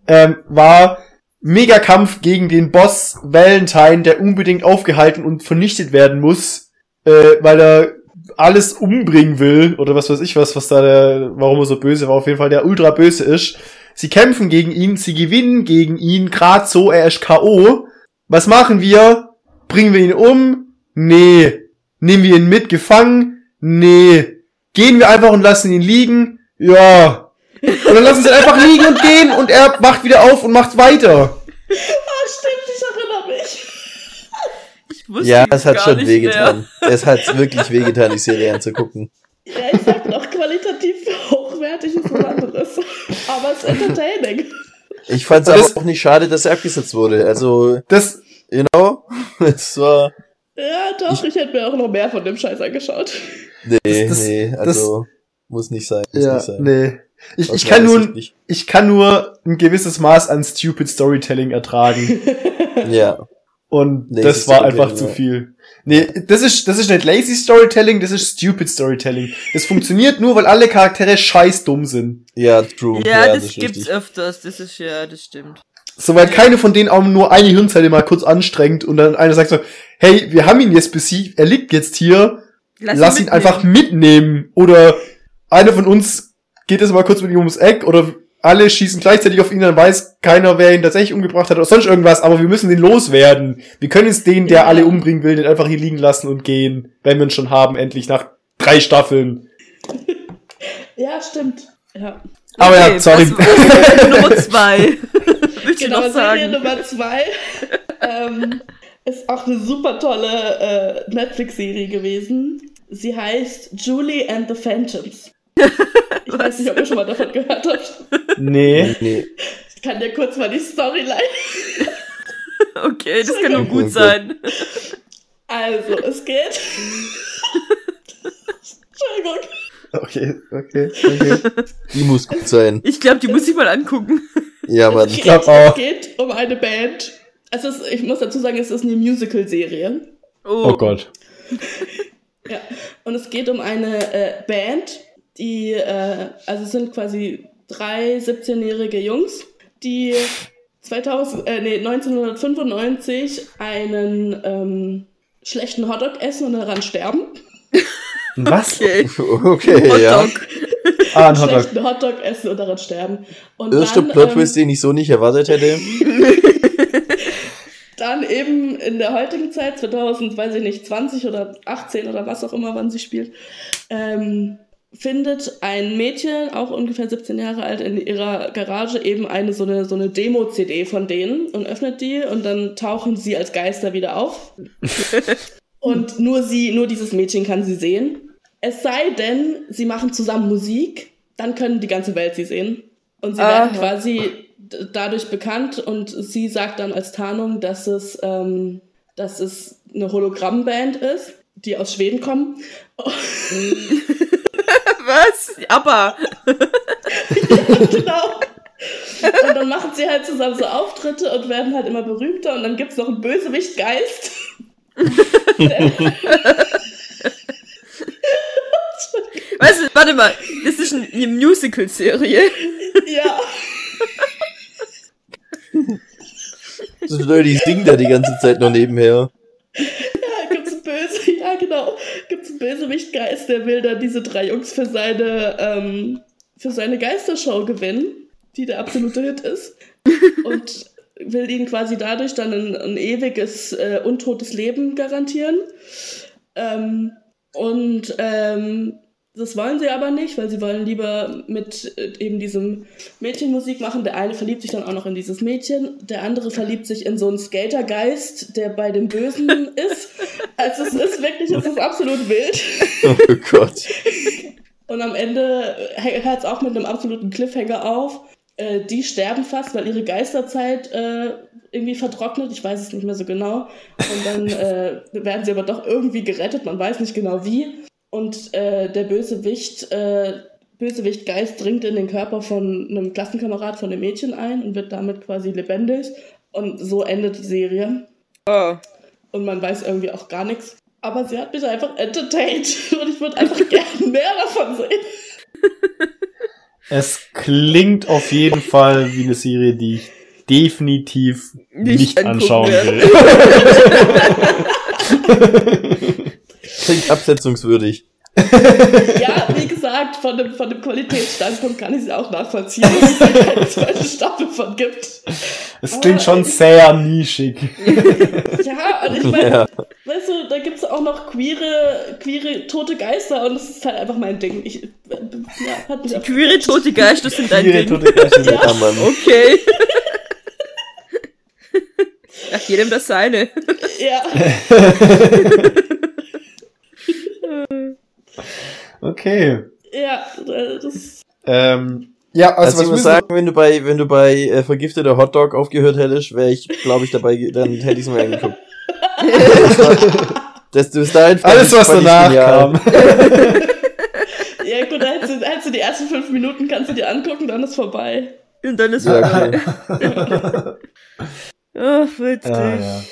ähm, war Megakampf gegen den Boss Valentine, der unbedingt aufgehalten und vernichtet werden muss, äh, weil er alles umbringen will oder was weiß ich was, was da der, warum er so böse war, auf jeden Fall der ultra böse ist. Sie kämpfen gegen ihn, sie gewinnen gegen ihn, grad so, er ist K.O. Was machen wir? Bringen wir ihn um? Nee. Nehmen wir ihn mit gefangen? Nee. Gehen wir einfach und lassen ihn liegen? Ja. Und dann lassen sie ihn einfach liegen und gehen und er wacht wieder auf und macht weiter. Ah, stimmt, ich erinnere mich. Ich wusste Ja, es hat schon wehgetan. Es hat wirklich wehgetan, die Serie anzugucken. Ja, ich sag noch, qualitativ anderes. Aber es ist entertaining. Ich fand es Aber das- auch nicht schade, dass er abgesetzt wurde. Also, Das, you know, es war, Ja, doch, ich, hätte mir auch noch mehr von dem Scheiß angeschaut. nee, Das- nee, also, muss nicht sein, muss ja, nicht sein. nee. Ich, ich kann nur, nicht. ich kann nur ein gewisses Maß an stupid Storytelling ertragen. Ja, Und Lazy das war einfach zu ja. viel. Nee, das ist, das ist nicht lazy Storytelling, das ist stupid Storytelling. Das funktioniert nur, weil alle Charaktere scheiß dumm sind. ja, true. Ja, das, ist gibt's richtig. öfters, das ist ja, das stimmt. Soweit keine von denen auch nur eine Hirnzelle mal kurz anstrengt und dann einer sagt so, hey, wir haben ihn jetzt besiegt, er liegt jetzt hier, lass, ihn, mitnehmen. einfach mitnehmen. Oder einer von uns geht jetzt mal kurz mit ihm ums Eck oder alle schießen gleichzeitig auf ihn, dann weiß keiner, wer ihn tatsächlich umgebracht hat oder sonst irgendwas, aber wir müssen den loswerden. Wir können jetzt den, der Ja. alle umbringen will, nicht einfach hier liegen lassen und gehen, wenn wir ihn schon haben, endlich nach drei Staffeln. Ja, stimmt. Ja. Aber ja, Okay, sorry. was- was- Nummer zwei. Willst Genau, noch Serie sagen? Nummer zwei ähm, ist auch eine super tolle äh, Netflix-Serie gewesen. Sie heißt Julie and the Phantoms. Ich weiß nicht, ob ihr schon mal davon gehört habt. Nee. Nee. Ich kann dir kurz mal die Storyline. Okay, das kann nur Oh gut sein. Also, es geht. Entschuldigung. Okay, okay, okay. Die muss gut sein. Ich glaube, die muss ich mal angucken. Ja, Mann. Es geht, es geht um eine Band. Also, es ist, ich muss dazu sagen, es ist eine Musical-Serie. Oh Gott. Ja. Und es geht um eine äh, Band, die, äh, also es sind quasi drei 17-jährige Jungs, die 2000, äh, nee, 1995 einen ähm, schlechten Hotdog essen und daran sterben. Was? Okay. Okay, ja. Hotdog. Ah, ein Hotdog. schlechten Hotdog essen und daran sterben. Und Erster dann, Plot-Twist, ähm, den ich so nicht erwartet hätte. dann eben in der heutigen Zeit, 2000, weiß ich nicht, 20 oder 18 oder was auch immer, wann sie spielt, ähm, findet ein Mädchen, auch ungefähr 17 Jahre alt, in ihrer Garage eben eine so eine, so eine Demo-CD von denen und öffnet die und dann tauchen sie als Geister wieder auf. und nur sie, nur dieses Mädchen kann sie sehen. Es sei denn, sie machen zusammen Musik, dann können die ganze Welt sie sehen. Und sie Aha. werden quasi dadurch bekannt und sie sagt dann als Tarnung, dass es, ähm, dass es eine Hologrammband ist, die aus Schweden kommen. Was? Aber. genau. Und dann machen sie halt zusammen so Auftritte und werden halt immer berühmter und dann gibt's noch einen Bösewichtgeist. Weißt du, warte mal, das ist ein- eine Musical-Serie. ja. Das sind Leute, die singen da die ganze Zeit noch nebenher. Ja, gibt's einen Böse, ja genau, gibt's einen Bösewichtgeist, der will dann diese drei Jungs für seine, ähm, für seine Geistershow gewinnen, die der absolute Hit ist. Und will ihnen quasi dadurch dann ein, ein ewiges, äh, untotes Leben garantieren. Ähm, und ähm, das wollen sie aber nicht, weil sie wollen lieber mit äh, eben diesem Mädchen Musik machen. Der eine verliebt sich dann auch noch in dieses Mädchen, der andere verliebt sich in so einen Skatergeist, der bei dem Bösen ist. Also es ist wirklich, es ist absolut wild. Oh Gott. Und am Ende hört es auch mit einem absoluten Cliffhanger auf. Äh, die sterben fast, weil ihre Geisterzeit äh, irgendwie vertrocknet. Ich weiß es nicht mehr so genau. Und dann äh, werden sie aber doch irgendwie gerettet. Man weiß nicht genau wie. Und äh, der Bösewicht, äh, Bösewicht-Geist dringt in den Körper von einem Klassenkamerad von dem Mädchen ein und wird damit quasi lebendig. Und so endet die Serie. Oh. Und man weiß irgendwie auch gar nichts. Aber sie hat mich einfach entertained. Und ich würde einfach gerne mehr davon sehen. Es klingt auf jeden Fall wie eine Serie, die ich definitiv Nicht nicht, anschauen will. Klingt absetzungswürdig. Ja, wie gesagt, von dem, von dem Qualitätsstandpunkt kann ich sie auch nachvollziehen, dass es da keine zweite Staffel von gibt. Es klingt schon sehr nischig. Ja, und ich meine, Ja. weißt du, da gibt es auch noch queere, queere tote Geister und das ist halt einfach mein Ding. Ich, ja, hat mich Queere tote Geister sind dein Ihre Ding. tote Geister sind- Ja, Mann. Okay. Ach, jedem das seine. Ja, Okay. ja, das, Ähm, ja, Also, also, ich was muss sagen, wenn du bei, wenn du bei äh, vergifteter Hotdog aufgehört hättest, wäre ich, glaube ich, dabei, ge- dann hätte ich es mir angeguckt. das, bis dahin fand alles, was danach kam. ja gut, da hättest du, da hättest du die ersten fünf Minuten kannst du dir angucken, dann ist vorbei. Und dann ist Ja, vorbei. okay. Ach, witzig. Ja,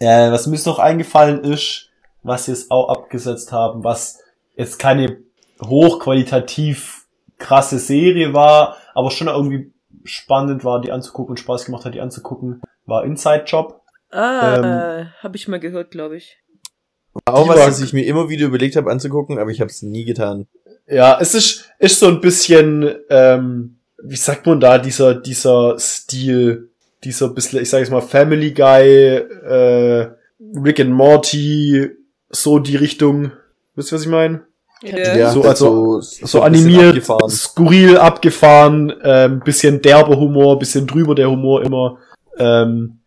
ja. Äh, was mir noch eingefallen ist, was sie jetzt auch abgesetzt haben, was jetzt keine hochqualitativ krasse Serie war, aber schon irgendwie spannend war, die anzugucken und Spaß gemacht hat, die anzugucken, war Inside Job. Ah, hab ich mal gehört, glaube ich. Auch Die was, war- das ich mir immer wieder überlegt habe anzugucken, aber ich habe es nie getan. Ja, es ist, ist so ein bisschen, ähm, wie sagt man da, dieser, dieser Stil, dieser bisschen, ich sage jetzt mal, Family Guy, äh, Rick and Morty, so die Richtung. Wisst ihr, was ich meine? Ja. so- also, so bisschen animiert, abgefahren. skurril abgefahren, ähm, bisschen derber Humor, bisschen drüber der Humor immer. Ähm,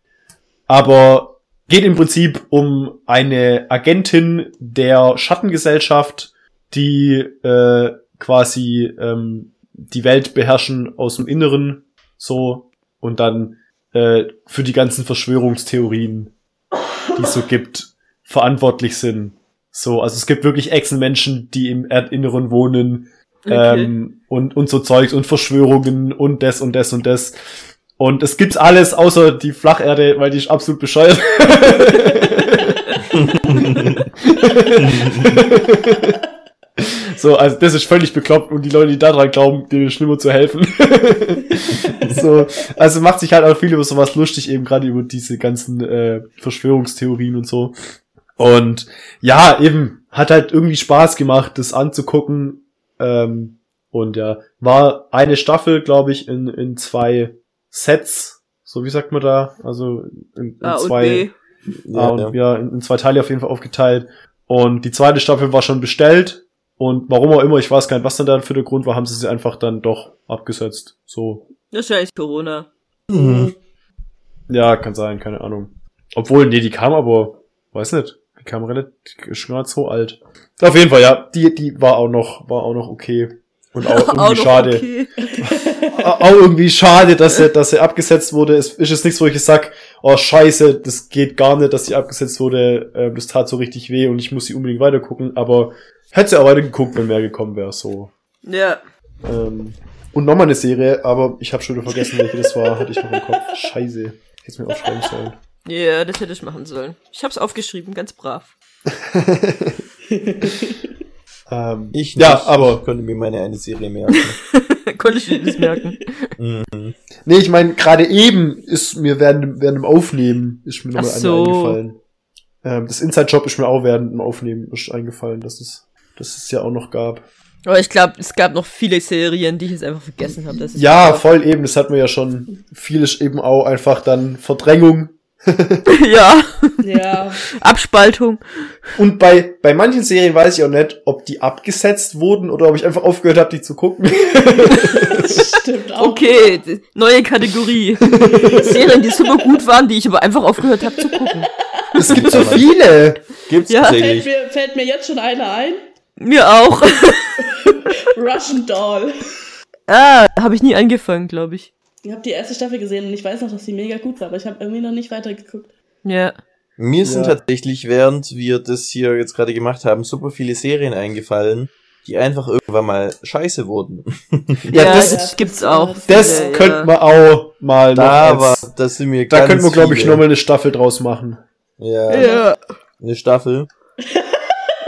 aber geht im Prinzip um eine Agentin der Schattengesellschaft, die äh, quasi ähm, die Welt beherrschen aus dem Inneren so und dann äh, für die ganzen Verschwörungstheorien, die es so gibt, verantwortlich sind. So, also es gibt wirklich Echsenmenschen, die im Erdinneren wohnen Okay. ähm, und, und so Zeugs und Verschwörungen und das und das und das. Und es gibt's alles außer die Flacherde, weil die ist absolut bescheuert. so, also das ist völlig bekloppt und die Leute, die daran glauben, denen ist schlimmer zu helfen. so, also macht sich halt auch viel über sowas lustig, eben gerade über diese ganzen äh, Verschwörungstheorien und so. Und ja, eben, hat halt irgendwie Spaß gemacht, das anzugucken. Ähm, und ja, war eine Staffel, glaube ich, in, in zwei Sets. So, wie sagt man da? Also in, in A und zwei. B. Ah, und, ja, in, in zwei Teile auf jeden Fall aufgeteilt. Und die zweite Staffel war schon bestellt. Und warum auch immer, ich weiß gar nicht, was dann da für der Grund war, haben sie sie einfach dann doch abgesetzt. So, Wahrscheinlich Corona. Mhm. ja, kann sein, keine Ahnung. Obwohl, nee, die kam aber, weiß nicht, die kam relativ, ist schon grad so alt. Auf jeden Fall, ja, die, die war auch noch, war auch noch okay. Und auch irgendwie Auch schade. okay. Au- auch irgendwie schade, dass er, dass er abgesetzt wurde. Es ist jetzt nichts, wo ich jetzt sag, oh scheiße, das geht gar nicht, dass sie abgesetzt wurde. Ähm, das tat so richtig weh und ich muss sie unbedingt weitergucken. Aber hätte sie auch weitergeguckt, wenn mehr gekommen wäre. So. Ja. Ähm, und nochmal eine Serie, aber ich habe schon wieder vergessen, welche das war. Hatte ich noch im Kopf. Scheiße. Hätte es mir aufschreiben sollen. Ja, das hätte ich machen sollen. Ich hab's aufgeschrieben, ganz brav. Ähm, Ich ja, nicht. aber Ich konnte mir meine eine Serie merken. Konnte ich mir das merken. mhm. Nee, ich meine, gerade eben ist mir während, dem- während dem Aufnehmen ist mir nochmal Ach eine so. eingefallen. Ähm, das Inside-Job ist mir auch während dem Aufnehmen ist eingefallen, dass es, dass es ja auch noch gab. Aber ich glaube, es gab noch viele Serien, die ich jetzt einfach vergessen habe. Ja, voll eben, das hatten wir ja schon. Viel ist eben auch einfach dann Verdrängung. ja, Ja, Abspaltung. Und bei, bei manchen Serien weiß ich auch nicht, ob die abgesetzt wurden oder ob ich einfach aufgehört habe, die zu gucken. das stimmt auch. Okay, neue Kategorie. Serien, die super gut waren, die ich aber einfach aufgehört habe zu gucken. es gibt so viele. Gibt's Ja. Fällt mir, fällt mir jetzt schon einer ein. Mir auch. Russian Doll. ah, habe ich nie angefangen, glaube ich. Ich habe die erste Staffel gesehen und ich weiß noch, dass sie mega gut war, aber ich habe irgendwie noch nicht weitergeguckt. Ja. Mir sind Ja. tatsächlich, während wir das hier jetzt gerade gemacht haben, super viele Serien eingefallen, die einfach irgendwann mal scheiße wurden. Ja, Ja, das, das gibt's auch. das viele, könnte ja. man auch mal noch Da war, als, das sind mir da ganz könnten wir, glaube ich, nochmal eine Staffel draus machen. Ja, Ja. eine Staffel.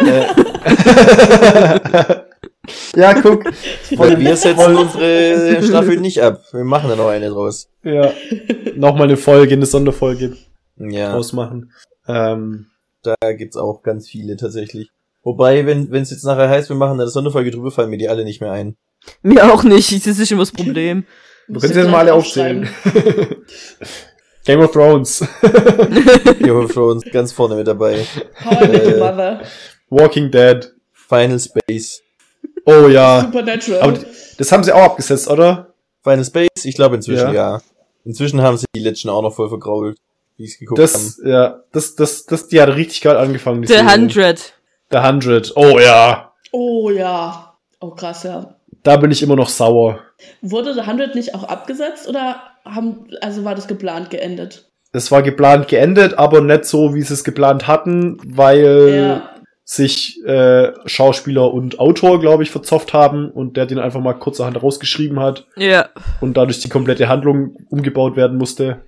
Ja, guck. Weil wir setzen unsere Staffel nicht ab. Wir machen da noch eine draus. Ja. Nochmal eine Folge, eine Sonderfolge Ja, draus machen. Ähm, da gibt's auch ganz viele tatsächlich. Wobei, wenn wenn es jetzt nachher heißt, wir machen eine Sonderfolge drüber, fallen mir die alle nicht mehr ein. Mir auch nicht. Das ist immer das Problem. du kannst jetzt mal alle aufzählen. Game of Thrones, Game of Thrones ganz vorne mit dabei. How I Met Your Äh. Mother. Walking Dead. Final Space. Oh ja. Supernatural. Aber das haben sie auch abgesetzt, oder? Final Space? Ich glaube inzwischen Ja. ja. Inzwischen haben sie die letzten auch noch voll vergrault, wie ich geguckt Das, ja, das, das, das, die hat richtig geil angefangen. die The Serie. Hundred. The Hundred. Oh ja. oh ja. Oh krass, ja. Da bin ich immer noch sauer. Wurde The 100 nicht auch abgesetzt oder haben, also war das geplant geendet? Es war geplant geendet, aber nicht so, wie sie es geplant hatten, weil ja. Sich äh, Schauspieler und Autor, glaube ich, verzopft haben und der den einfach mal kurzerhand rausgeschrieben hat Ja. und dadurch die komplette Handlung umgebaut werden musste.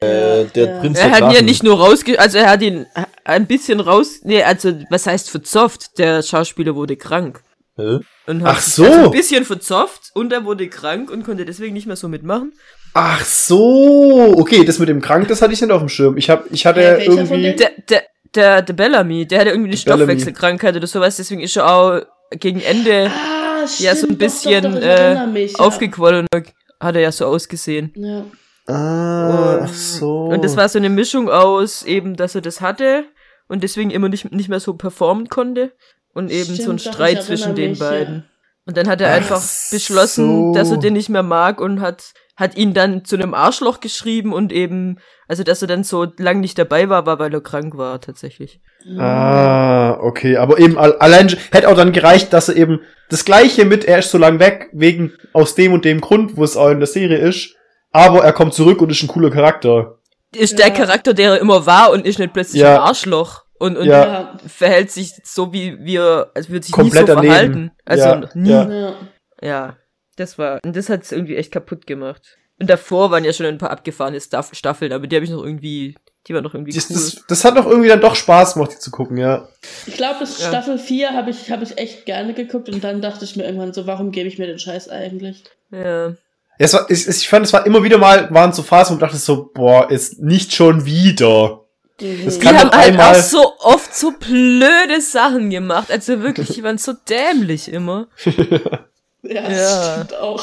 Äh, der Ja. Prinz Er der hat ihn ja nicht nur rausge... Also er hat ihn ein bisschen raus... Nee, also was heißt verzofft? Der Schauspieler wurde krank. Hä? Und hat Ach so. Also ein bisschen verzofft und er wurde krank und konnte deswegen nicht mehr so mitmachen. Ach so, okay, das mit dem Krank, das hatte ich nicht auf dem Schirm. Ich hab, ich hatte von irgendwie. der, der, der Bellamy, der hatte irgendwie eine. Stoffwechselkrankheit oder sowas, deswegen ist er auch gegen Ende Ah, stimmt. ja so ein bisschen doch, doch, doch, äh, mich, ja. aufgequollen und hat er ja so ausgesehen. Ja. Ah, ach so. Und das war so eine Mischung aus eben, dass er das hatte und deswegen immer nicht, nicht mehr so performen konnte und eben so ein Stimmt, Streit zwischen den mich, ja. beiden. Und dann hat er Ach einfach beschlossen, so. dass er den nicht mehr mag und hat hat ihn dann zu einem Arschloch geschrieben und eben, also dass er dann so lang nicht dabei war, war, weil er krank war, tatsächlich. Ah, okay. Aber eben al- allein hätte auch dann gereicht, dass er eben das gleiche mit, er ist so lang weg, wegen aus dem und dem Grund, wo es auch in der Serie ist. Aber er kommt zurück und ist ein cooler Charakter. Ist der Ja. Charakter, der er immer war und ist nicht plötzlich Ja. ein Arschloch. Und, und Ja. Verhält sich so, wie wir, also wird sich Komplett nie so daneben. verhalten. Also Ja, nie. ja. Ja. ja. das war, und das hat's irgendwie echt kaputt gemacht. Und davor waren ja schon ein paar abgefahrene Staff Staffeln, aber die habe ich noch irgendwie, die waren noch irgendwie Das, cool. das, das hat doch irgendwie dann doch Spaß gemacht, die zu gucken, ja. Ich glaube, bis Ja. Staffel 4 habe ich, hab ich echt gerne geguckt und dann dachte ich mir irgendwann so, warum gebe ich mir den Scheiß eigentlich? ja. Es war, ich, ich fand, es war immer wieder mal, waren so Phasen, wo ich dachte so, boah, ist nicht schon wieder. Das Die kann haben halt einmal- auch so oft so blöde Sachen gemacht. Also wirklich, die waren so dämlich immer. Ja, Ja. das stimmt auch.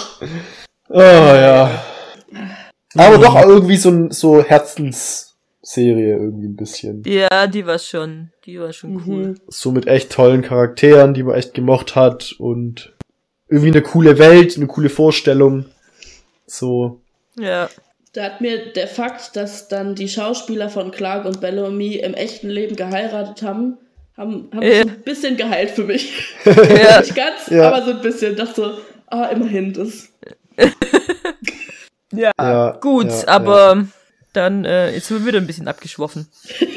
Oh ja. Aber doch auch irgendwie so ein so Herzensserie irgendwie ein bisschen. Ja, die war schon, die war schon cool. Mhm. So mit echt tollen Charakteren, die man echt gemocht hat und irgendwie eine coole Welt, eine coole Vorstellung. So. Ja. Da hat mir der Fakt, dass dann die Schauspieler von Clark und Bellamy im echten Leben geheiratet haben, haben, haben Ja. so ein bisschen geheilt für mich. ja. Nicht ganz, Ja. aber so ein bisschen. Dachte so, ah, immerhin, das. ja. Ja, Gut, ja, aber dann, äh, jetzt sind wir wieder ein bisschen abgeschwoffen.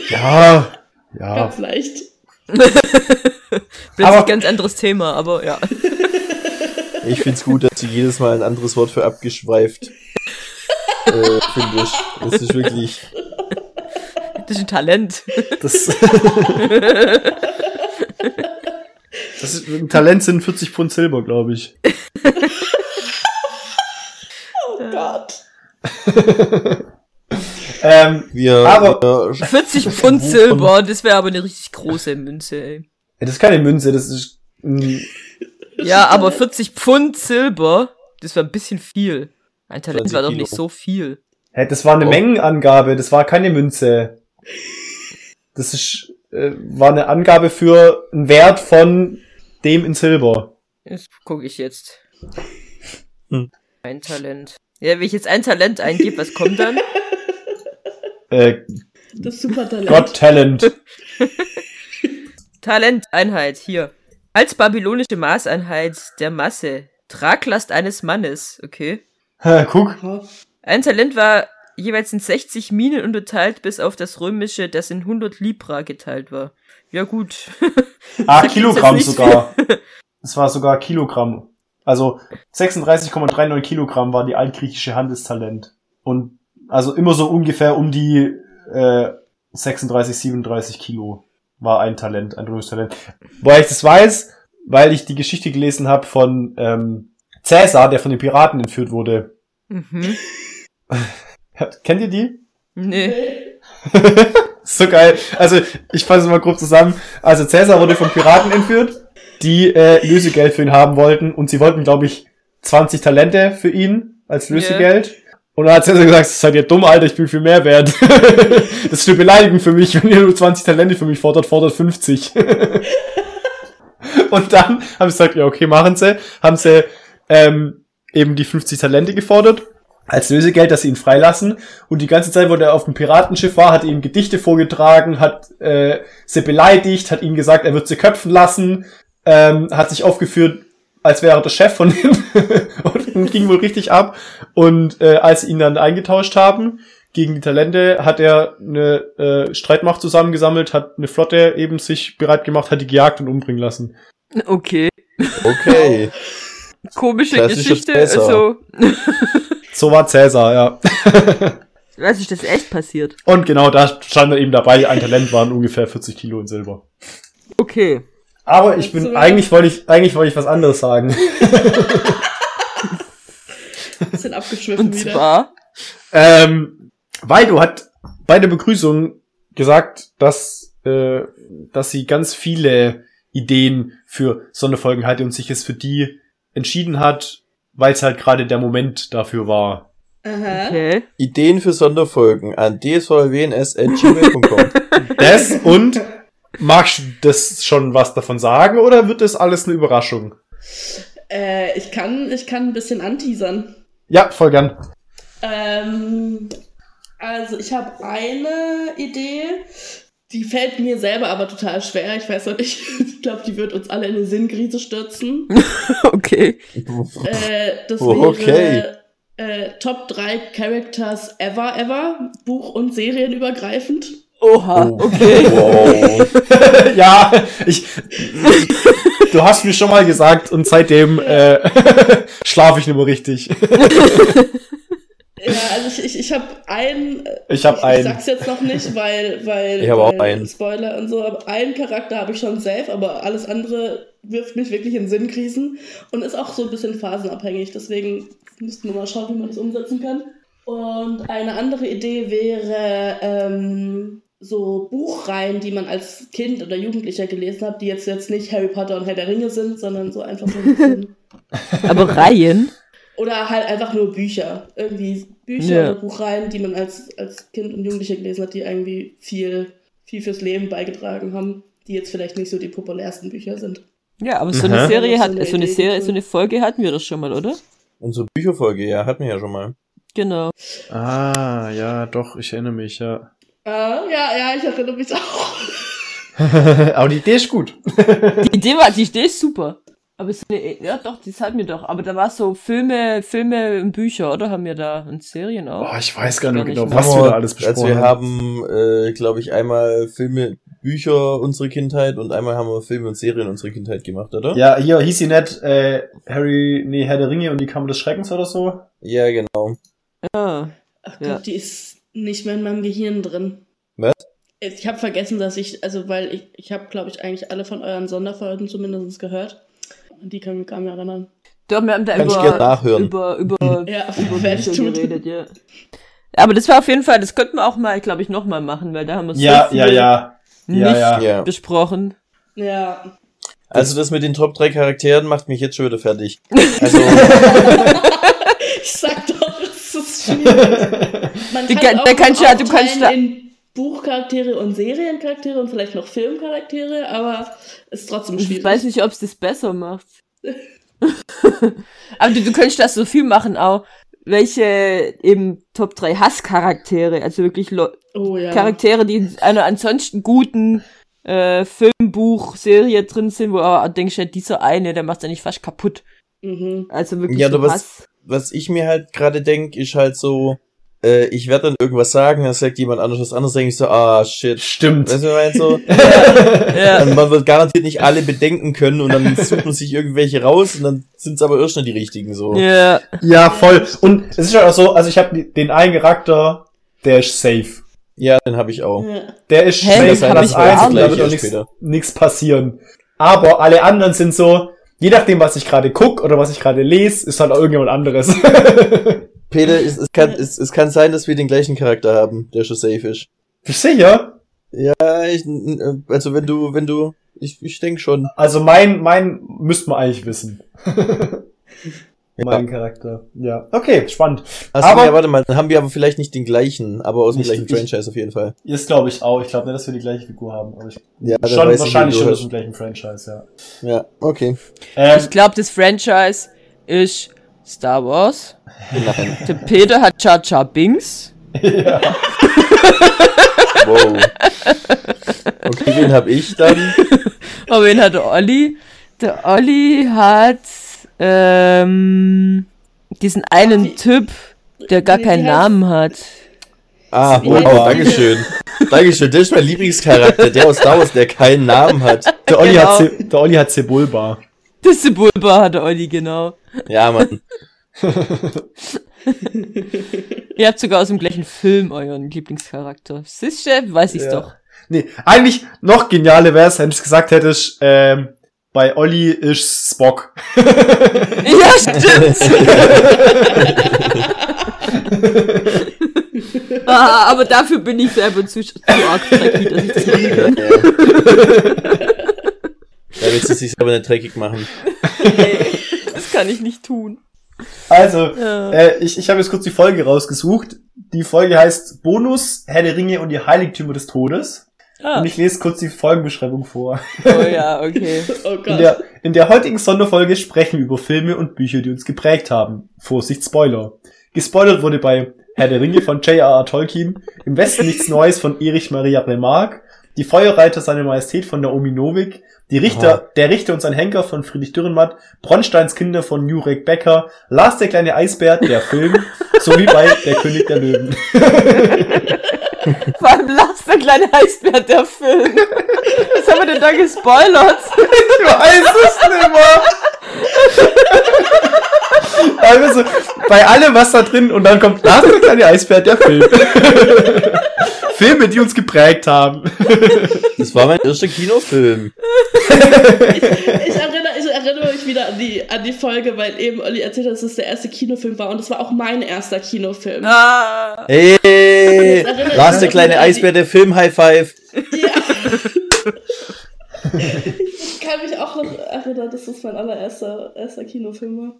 Ja. Ja. Ganz leicht. Plötzlich Aber- ganz anderes Thema, aber ja. Ich find's gut, dass du jedes Mal ein anderes Wort für abgeschweift äh, findest. Das ist wirklich. Das ist ein Talent. Das, das ist, ein Talent sind 40 Pfund Silber, glaube ich. Oh Gott. Ähm, Wir, Aber- wir 40 Pfund Silber, das wäre aber eine richtig große Münze, ey. das ist keine Münze, das ist ein, Ja, aber 40 Pfund Silber, das war ein bisschen viel. Ein Talent 20 war doch Kilo. nicht so viel. hä, das war eine Oh. Mengenangabe, das war keine Münze. Das ist, äh, war eine Angabe für einen Wert von dem in Silber. Das gucke ich jetzt. Hm. Ein Talent. Ja, wenn ich jetzt ein Talent eingebe, was kommt dann? Äh, Das Supertalent. God Talent. Talenteinheit, hier. Als babylonische Maßeinheit der Masse. Traglast eines Mannes, okay. Hä, Guck. Ein Talent war jeweils in 60 Minen unterteilt, bis auf das römische, das in 100 Libra geteilt war. Ja gut. Ah, Kilogramm sogar. Es war sogar Kilogramm. Also 36,39 Kilogramm war die altgriechische Handelstalent. Und also immer so ungefähr um die äh, 36, 37 Kilo war ein Talent, ein römisches Talent. Woher ich das weiß, weil ich die Geschichte gelesen habe von ähm, Cäsar, der von den Piraten entführt wurde. mhm. Kennt ihr die? Nee. so geil. Also, ich fasse es mal grob zusammen. Also, Cäsar wurde von Piraten entführt, die äh, Lösegeld für ihn haben wollten. Und sie wollten, glaube ich, 20 Talente für ihn als Lösegeld. Und dann hat Cäsar gesagt, seid ihr dumm, Alter, ich bin viel mehr wert. das ist eine Beleidigung für mich. Wenn ihr nur 20 Talente für mich fordert, fordert 50. Und dann haben sie gesagt, ja, okay, machen sie. Haben sie ähm, eben die 50 Talente gefordert als Lösegeld, dass sie ihn freilassen. Und die ganze Zeit, wo er auf dem Piratenschiff war, hat er ihm Gedichte vorgetragen, hat äh, sie beleidigt, hat ihm gesagt, er wird sie köpfen lassen, ähm, hat sich aufgeführt, als wäre er der Chef von ihm und ging wohl richtig ab. Und äh, als sie ihn dann eingetauscht haben gegen die Talente, hat er eine äh, Streitmacht zusammengesammelt, hat eine Flotte eben sich bereit gemacht, hat die gejagt und umbringen lassen. Okay. Okay. Komische Klassische Geschichte. Also, So war Cäsar, ja. was ist das echt passiert? Und genau da stand er eben dabei, ein Talent waren ungefähr 40 Kilo in Silber. Okay. Aber ich bin, eigentlich wollte ich, eigentlich wollte ich was anderes sagen. Bisschen abgeschwiffen Und wieder. zwar, ähm, Waldo hat bei der Begrüßung gesagt, dass, äh, dass sie ganz viele Ideen für Sonderfolgen hatte und sich es für die entschieden hat, weil es halt gerade der Moment dafür war. Aha. okay. Ideen für Sonderfolgen an dsvlwns.gmail.com. Das und magst du das schon was davon sagen oder wird das alles eine Überraschung? Äh, ich kann, ich kann ein bisschen anteasern. Ja, voll gern. Ähm, also ich habe eine Idee, die fällt mir selber aber total schwer. Ich weiß noch nicht. Ich glaube, die wird uns alle in eine Sinnkrise stürzen. okay. Äh, das Oh, wäre okay. äh, Top 3 Characters ever, ever, Buch- und Serienübergreifend. Oha, Oh. okay. Wow. ja, ich. Du hast mir schon mal gesagt und seitdem äh, schlafe ich nicht mehr richtig. Also ich, ich, ich habe einen. Ich habe Ich einen. sag's jetzt noch nicht, weil, weil, Ich hab auch einen. Spoiler und so, aber einen Charakter habe ich schon safe, aber alles andere wirft mich wirklich in Sinnkrisen und ist auch so ein bisschen phasenabhängig. Deswegen müssten wir mal schauen, wie man das umsetzen kann. Und eine andere Idee wäre ähm, so Buchreihen, die man als Kind oder Jugendlicher gelesen hat, die jetzt, jetzt nicht Harry Potter und Herr der Ringe sind, sondern so einfach so ein bisschen. Aber Reihen? Oder halt einfach nur Bücher. Irgendwie Bücher Ja. oder Buchreihen, die man als, als Kind und Jugendlicher gelesen hat, die irgendwie viel, viel fürs Leben beigetragen haben, die jetzt vielleicht nicht so die populärsten Bücher sind. Ja, aber so Aha. eine Serie So hat, eine so eine Serie, so eine Folge hatten wir das schon mal, oder? Unsere Bücherfolge, ja, hatten wir ja schon mal. Genau. Ah, ja, doch, ich erinnere mich, ja. Ah, ja, ja, ich erinnere mich auch. Aber die Idee ist gut. Die Idee war, die Idee ist super. Aber so eine, ja doch, das hatten wir doch. Aber da war so Filme, Filme und Bücher, oder? Haben wir da und Serien auch? Boah, ich weiß gar nicht genau, was wir da alles besprochen Also wir haben, äh, glaube ich, einmal Filme, Bücher unserer Kindheit und einmal haben wir Filme und Serien unserer Kindheit gemacht, oder? Ja, hier hieß sie nicht äh, Harry, nee, Herr der Ringe und die Kammer des Schreckens oder so. Ja, genau. Ja. Ach Ja. Gott, die ist nicht mehr in meinem Gehirn drin. Was? Ich habe vergessen, dass ich, also weil ich, ich habe, glaube ich, eigentlich alle von euren Sonderfolgen zumindest gehört. Und die kann mich gar nicht mehr erinnern. Doch, wir haben da Kann ich gerne über, nachhören. über, über, Ja, über ich Bücher geredet, ja. Aber das war auf jeden Fall, das könnten wir auch mal, glaube ich, nochmal machen, weil da haben wir so Ja, ja, ja. nicht Ja, ja. Besprochen. Ja. Also das mit den Top 3 Charakteren macht mich jetzt schon wieder fertig. Also, Ich sag doch, es ist schwierig. Man Die kann kann- auch da kannst du ja- du kannst da- in Buchcharaktere und Seriencharaktere und vielleicht noch Filmcharaktere, aber ist trotzdem Ich schwierig. weiß nicht, ob es das besser macht. Aber du, du könntest das so viel machen auch. Welche eben Top 3 Hasscharaktere, also wirklich Lo oh ja. Charaktere, die in einer ansonsten guten äh, Filmbuch, Serie drin sind, wo du denkst, ja, dieser eine, der macht ja nicht fast kaputt. Mhm. Also wirklich Ja, so du was- Hass. was ich mir halt gerade denk, ist halt so, äh, ich werde dann irgendwas sagen, dann sagt jemand anderes was anderes, denke ich so, ah, shit. Stimmt. Weißt du, was ich meine? So, Ja. Und man wird garantiert nicht alle bedenken können und dann sucht man sich irgendwelche raus und dann sind es aber erst nicht die richtigen so. ja. Ja, voll. Und es ist halt auch so, also ich habe den einen Charakter, der ist safe. Ja, den habe ich auch. Ja. Der ist Hä? safe, hat das ich eins und da wird nicht. auch nichts passieren. Aber alle anderen sind so, je nachdem, was ich gerade guck oder was ich gerade lese, ist halt auch irgendjemand anderes. Peter, es, es, kann, es, es kann sein, dass wir den gleichen Charakter haben, der schon safe ist. Bist du sicher? Ja, ich, äh, also wenn du, wenn du, ich, ich denke schon. Also mein, mein müsste man eigentlich wissen. Mein Charakter. Ja. Okay, spannend. Also, Aber- ja, warte mal, dann haben wir aber vielleicht nicht den gleichen, aber aus dem Nicht- gleichen ich- Franchise auf jeden Fall. Jetzt glaube ich auch. Ich glaube nicht, dass wir die gleiche Figur haben. Aber ich, Ja, schon, wahrscheinlich schon aus dem gleichen Franchise, ja. Ja, okay. Ähm, Ich glaube, das Franchise ist Star Wars. Nein. Der Peter hat Jar Jar Binks. Wow. Okay, wen hab ich dann? Aber wen hat der Olli? Der Olli hat ähm, diesen einen Wie- Typ, der gar keinen heißt- Namen hat. Ah, wow, die? Dankeschön. Dankeschön, das ist mein Lieblingscharakter, der aus Star Wars, der keinen Namen hat. der, Olli Genau. hat Ce der Olli hat Sebulba. Das Sebulba hat der Olli, genau. Ja, Mann. Ihr habt sogar aus dem gleichen Film euren Lieblingscharakter. Siehst du, weiß ich's Ja. doch. Nee, eigentlich noch genialer wär's, wenn du gesagt hättest, ähm, bei Olli ist Spock. Ja, stimmt. ah, aber dafür bin ich selber zu, zu arg dreckig, dass ich das machen kann. Da willst du es sich aber nicht dreckig machen. Das kann ich nicht tun. Also, Ja. äh, ich, ich habe jetzt kurz die Folge rausgesucht. Die Folge heißt Bonus, Herr der Ringe und die Heiligtümer des Todes. Ah. Und ich lese kurz die Folgenbeschreibung vor. Oh ja, okay. Oh In Gott. der, in der heutigen Sonderfolge sprechen wir über Filme und Bücher, die uns geprägt haben. Vorsicht, Spoiler. Gespoilert wurde bei Herr der Ringe von J.R.R. Tolkien, Im Westen nichts Neues von Erich Maria Remarque, Die Feuerreiter seine Majestät von Naomi Novik, Die Richter, Aha. Der Richter und sein Henker von Friedrich Dürrenmatt, Bronsteins Kinder von Jurek Becker, Lars der kleine Eisbär, der Film, sowie bei Der König der Löwen. Vor allem Lars, der kleine Eisbär, der Film. Was haben wir denn da gespoilert? Ich weiß es nicht mehr. Also, bei allem was da drin und dann kommt Lars der kleine Eisbär, der Film. Filme, die uns geprägt haben. Das war mein erster Kinofilm. Ich erinnere, ich erinnere mich wieder an die, an die Folge, weil eben Olli erzählt hat, dass es der erste Kinofilm war und es war auch mein erster Kinofilm. Ah. Hey, ich Lars der kleine Eisbär, der Film, High Five. Ja. ich kann mich auch noch erinnern, dass das mein allererster erster Kinofilm war.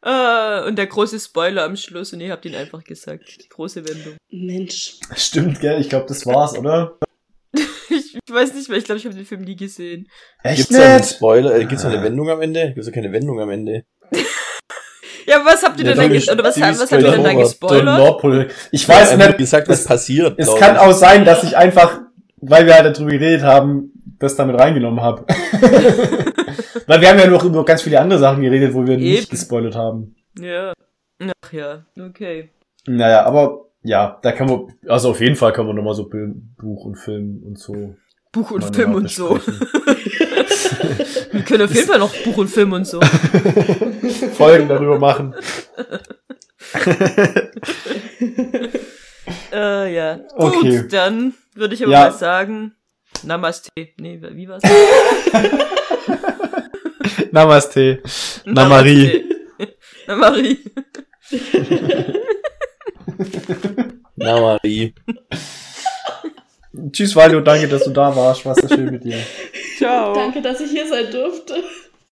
Ah, und der große Spoiler am Schluss und ihr habt ihn einfach gesagt. Die große Wendung. Mensch. Stimmt, gell? Ich glaube, das war's, oder? Ich, ich weiß nicht mehr, ich glaube, ich habe den Film nie gesehen. Echt Gibt's da einen? Spoiler? Äh, gibt's da eine Wendung am Ende? Gibt's da keine Wendung am Ende? Ja, was habt ihr Ja, denn da oder was, was habt ihr denn da gespoilert? Ich Ja, weiß hat nicht. gesagt, was es- passiert. Es kann ich. auch sein, dass ich einfach, weil wir halt darüber geredet haben, das damit reingenommen habe. weil wir haben ja noch über ganz viele andere Sachen geredet, wo wir nicht Eben. gespoilert haben. Ja. Ach ja, okay. Naja, aber ja, da kann man, also auf jeden Fall kann man nochmal so Buch und Film und so. Buch und Film und so. Wir können auf jeden Fall noch Buch und Film und so. Folgen darüber machen. Äh, ja. Okay. Gut, dann würde ich aber Ja. mal sagen, Namaste. Nee, wie war's? Namaste. Na Marie. Na Marie. Na, Marie. Tschüss, Waldo, danke, dass du da warst. Was ist schön mit dir. Ciao. Danke, dass ich hier sein durfte.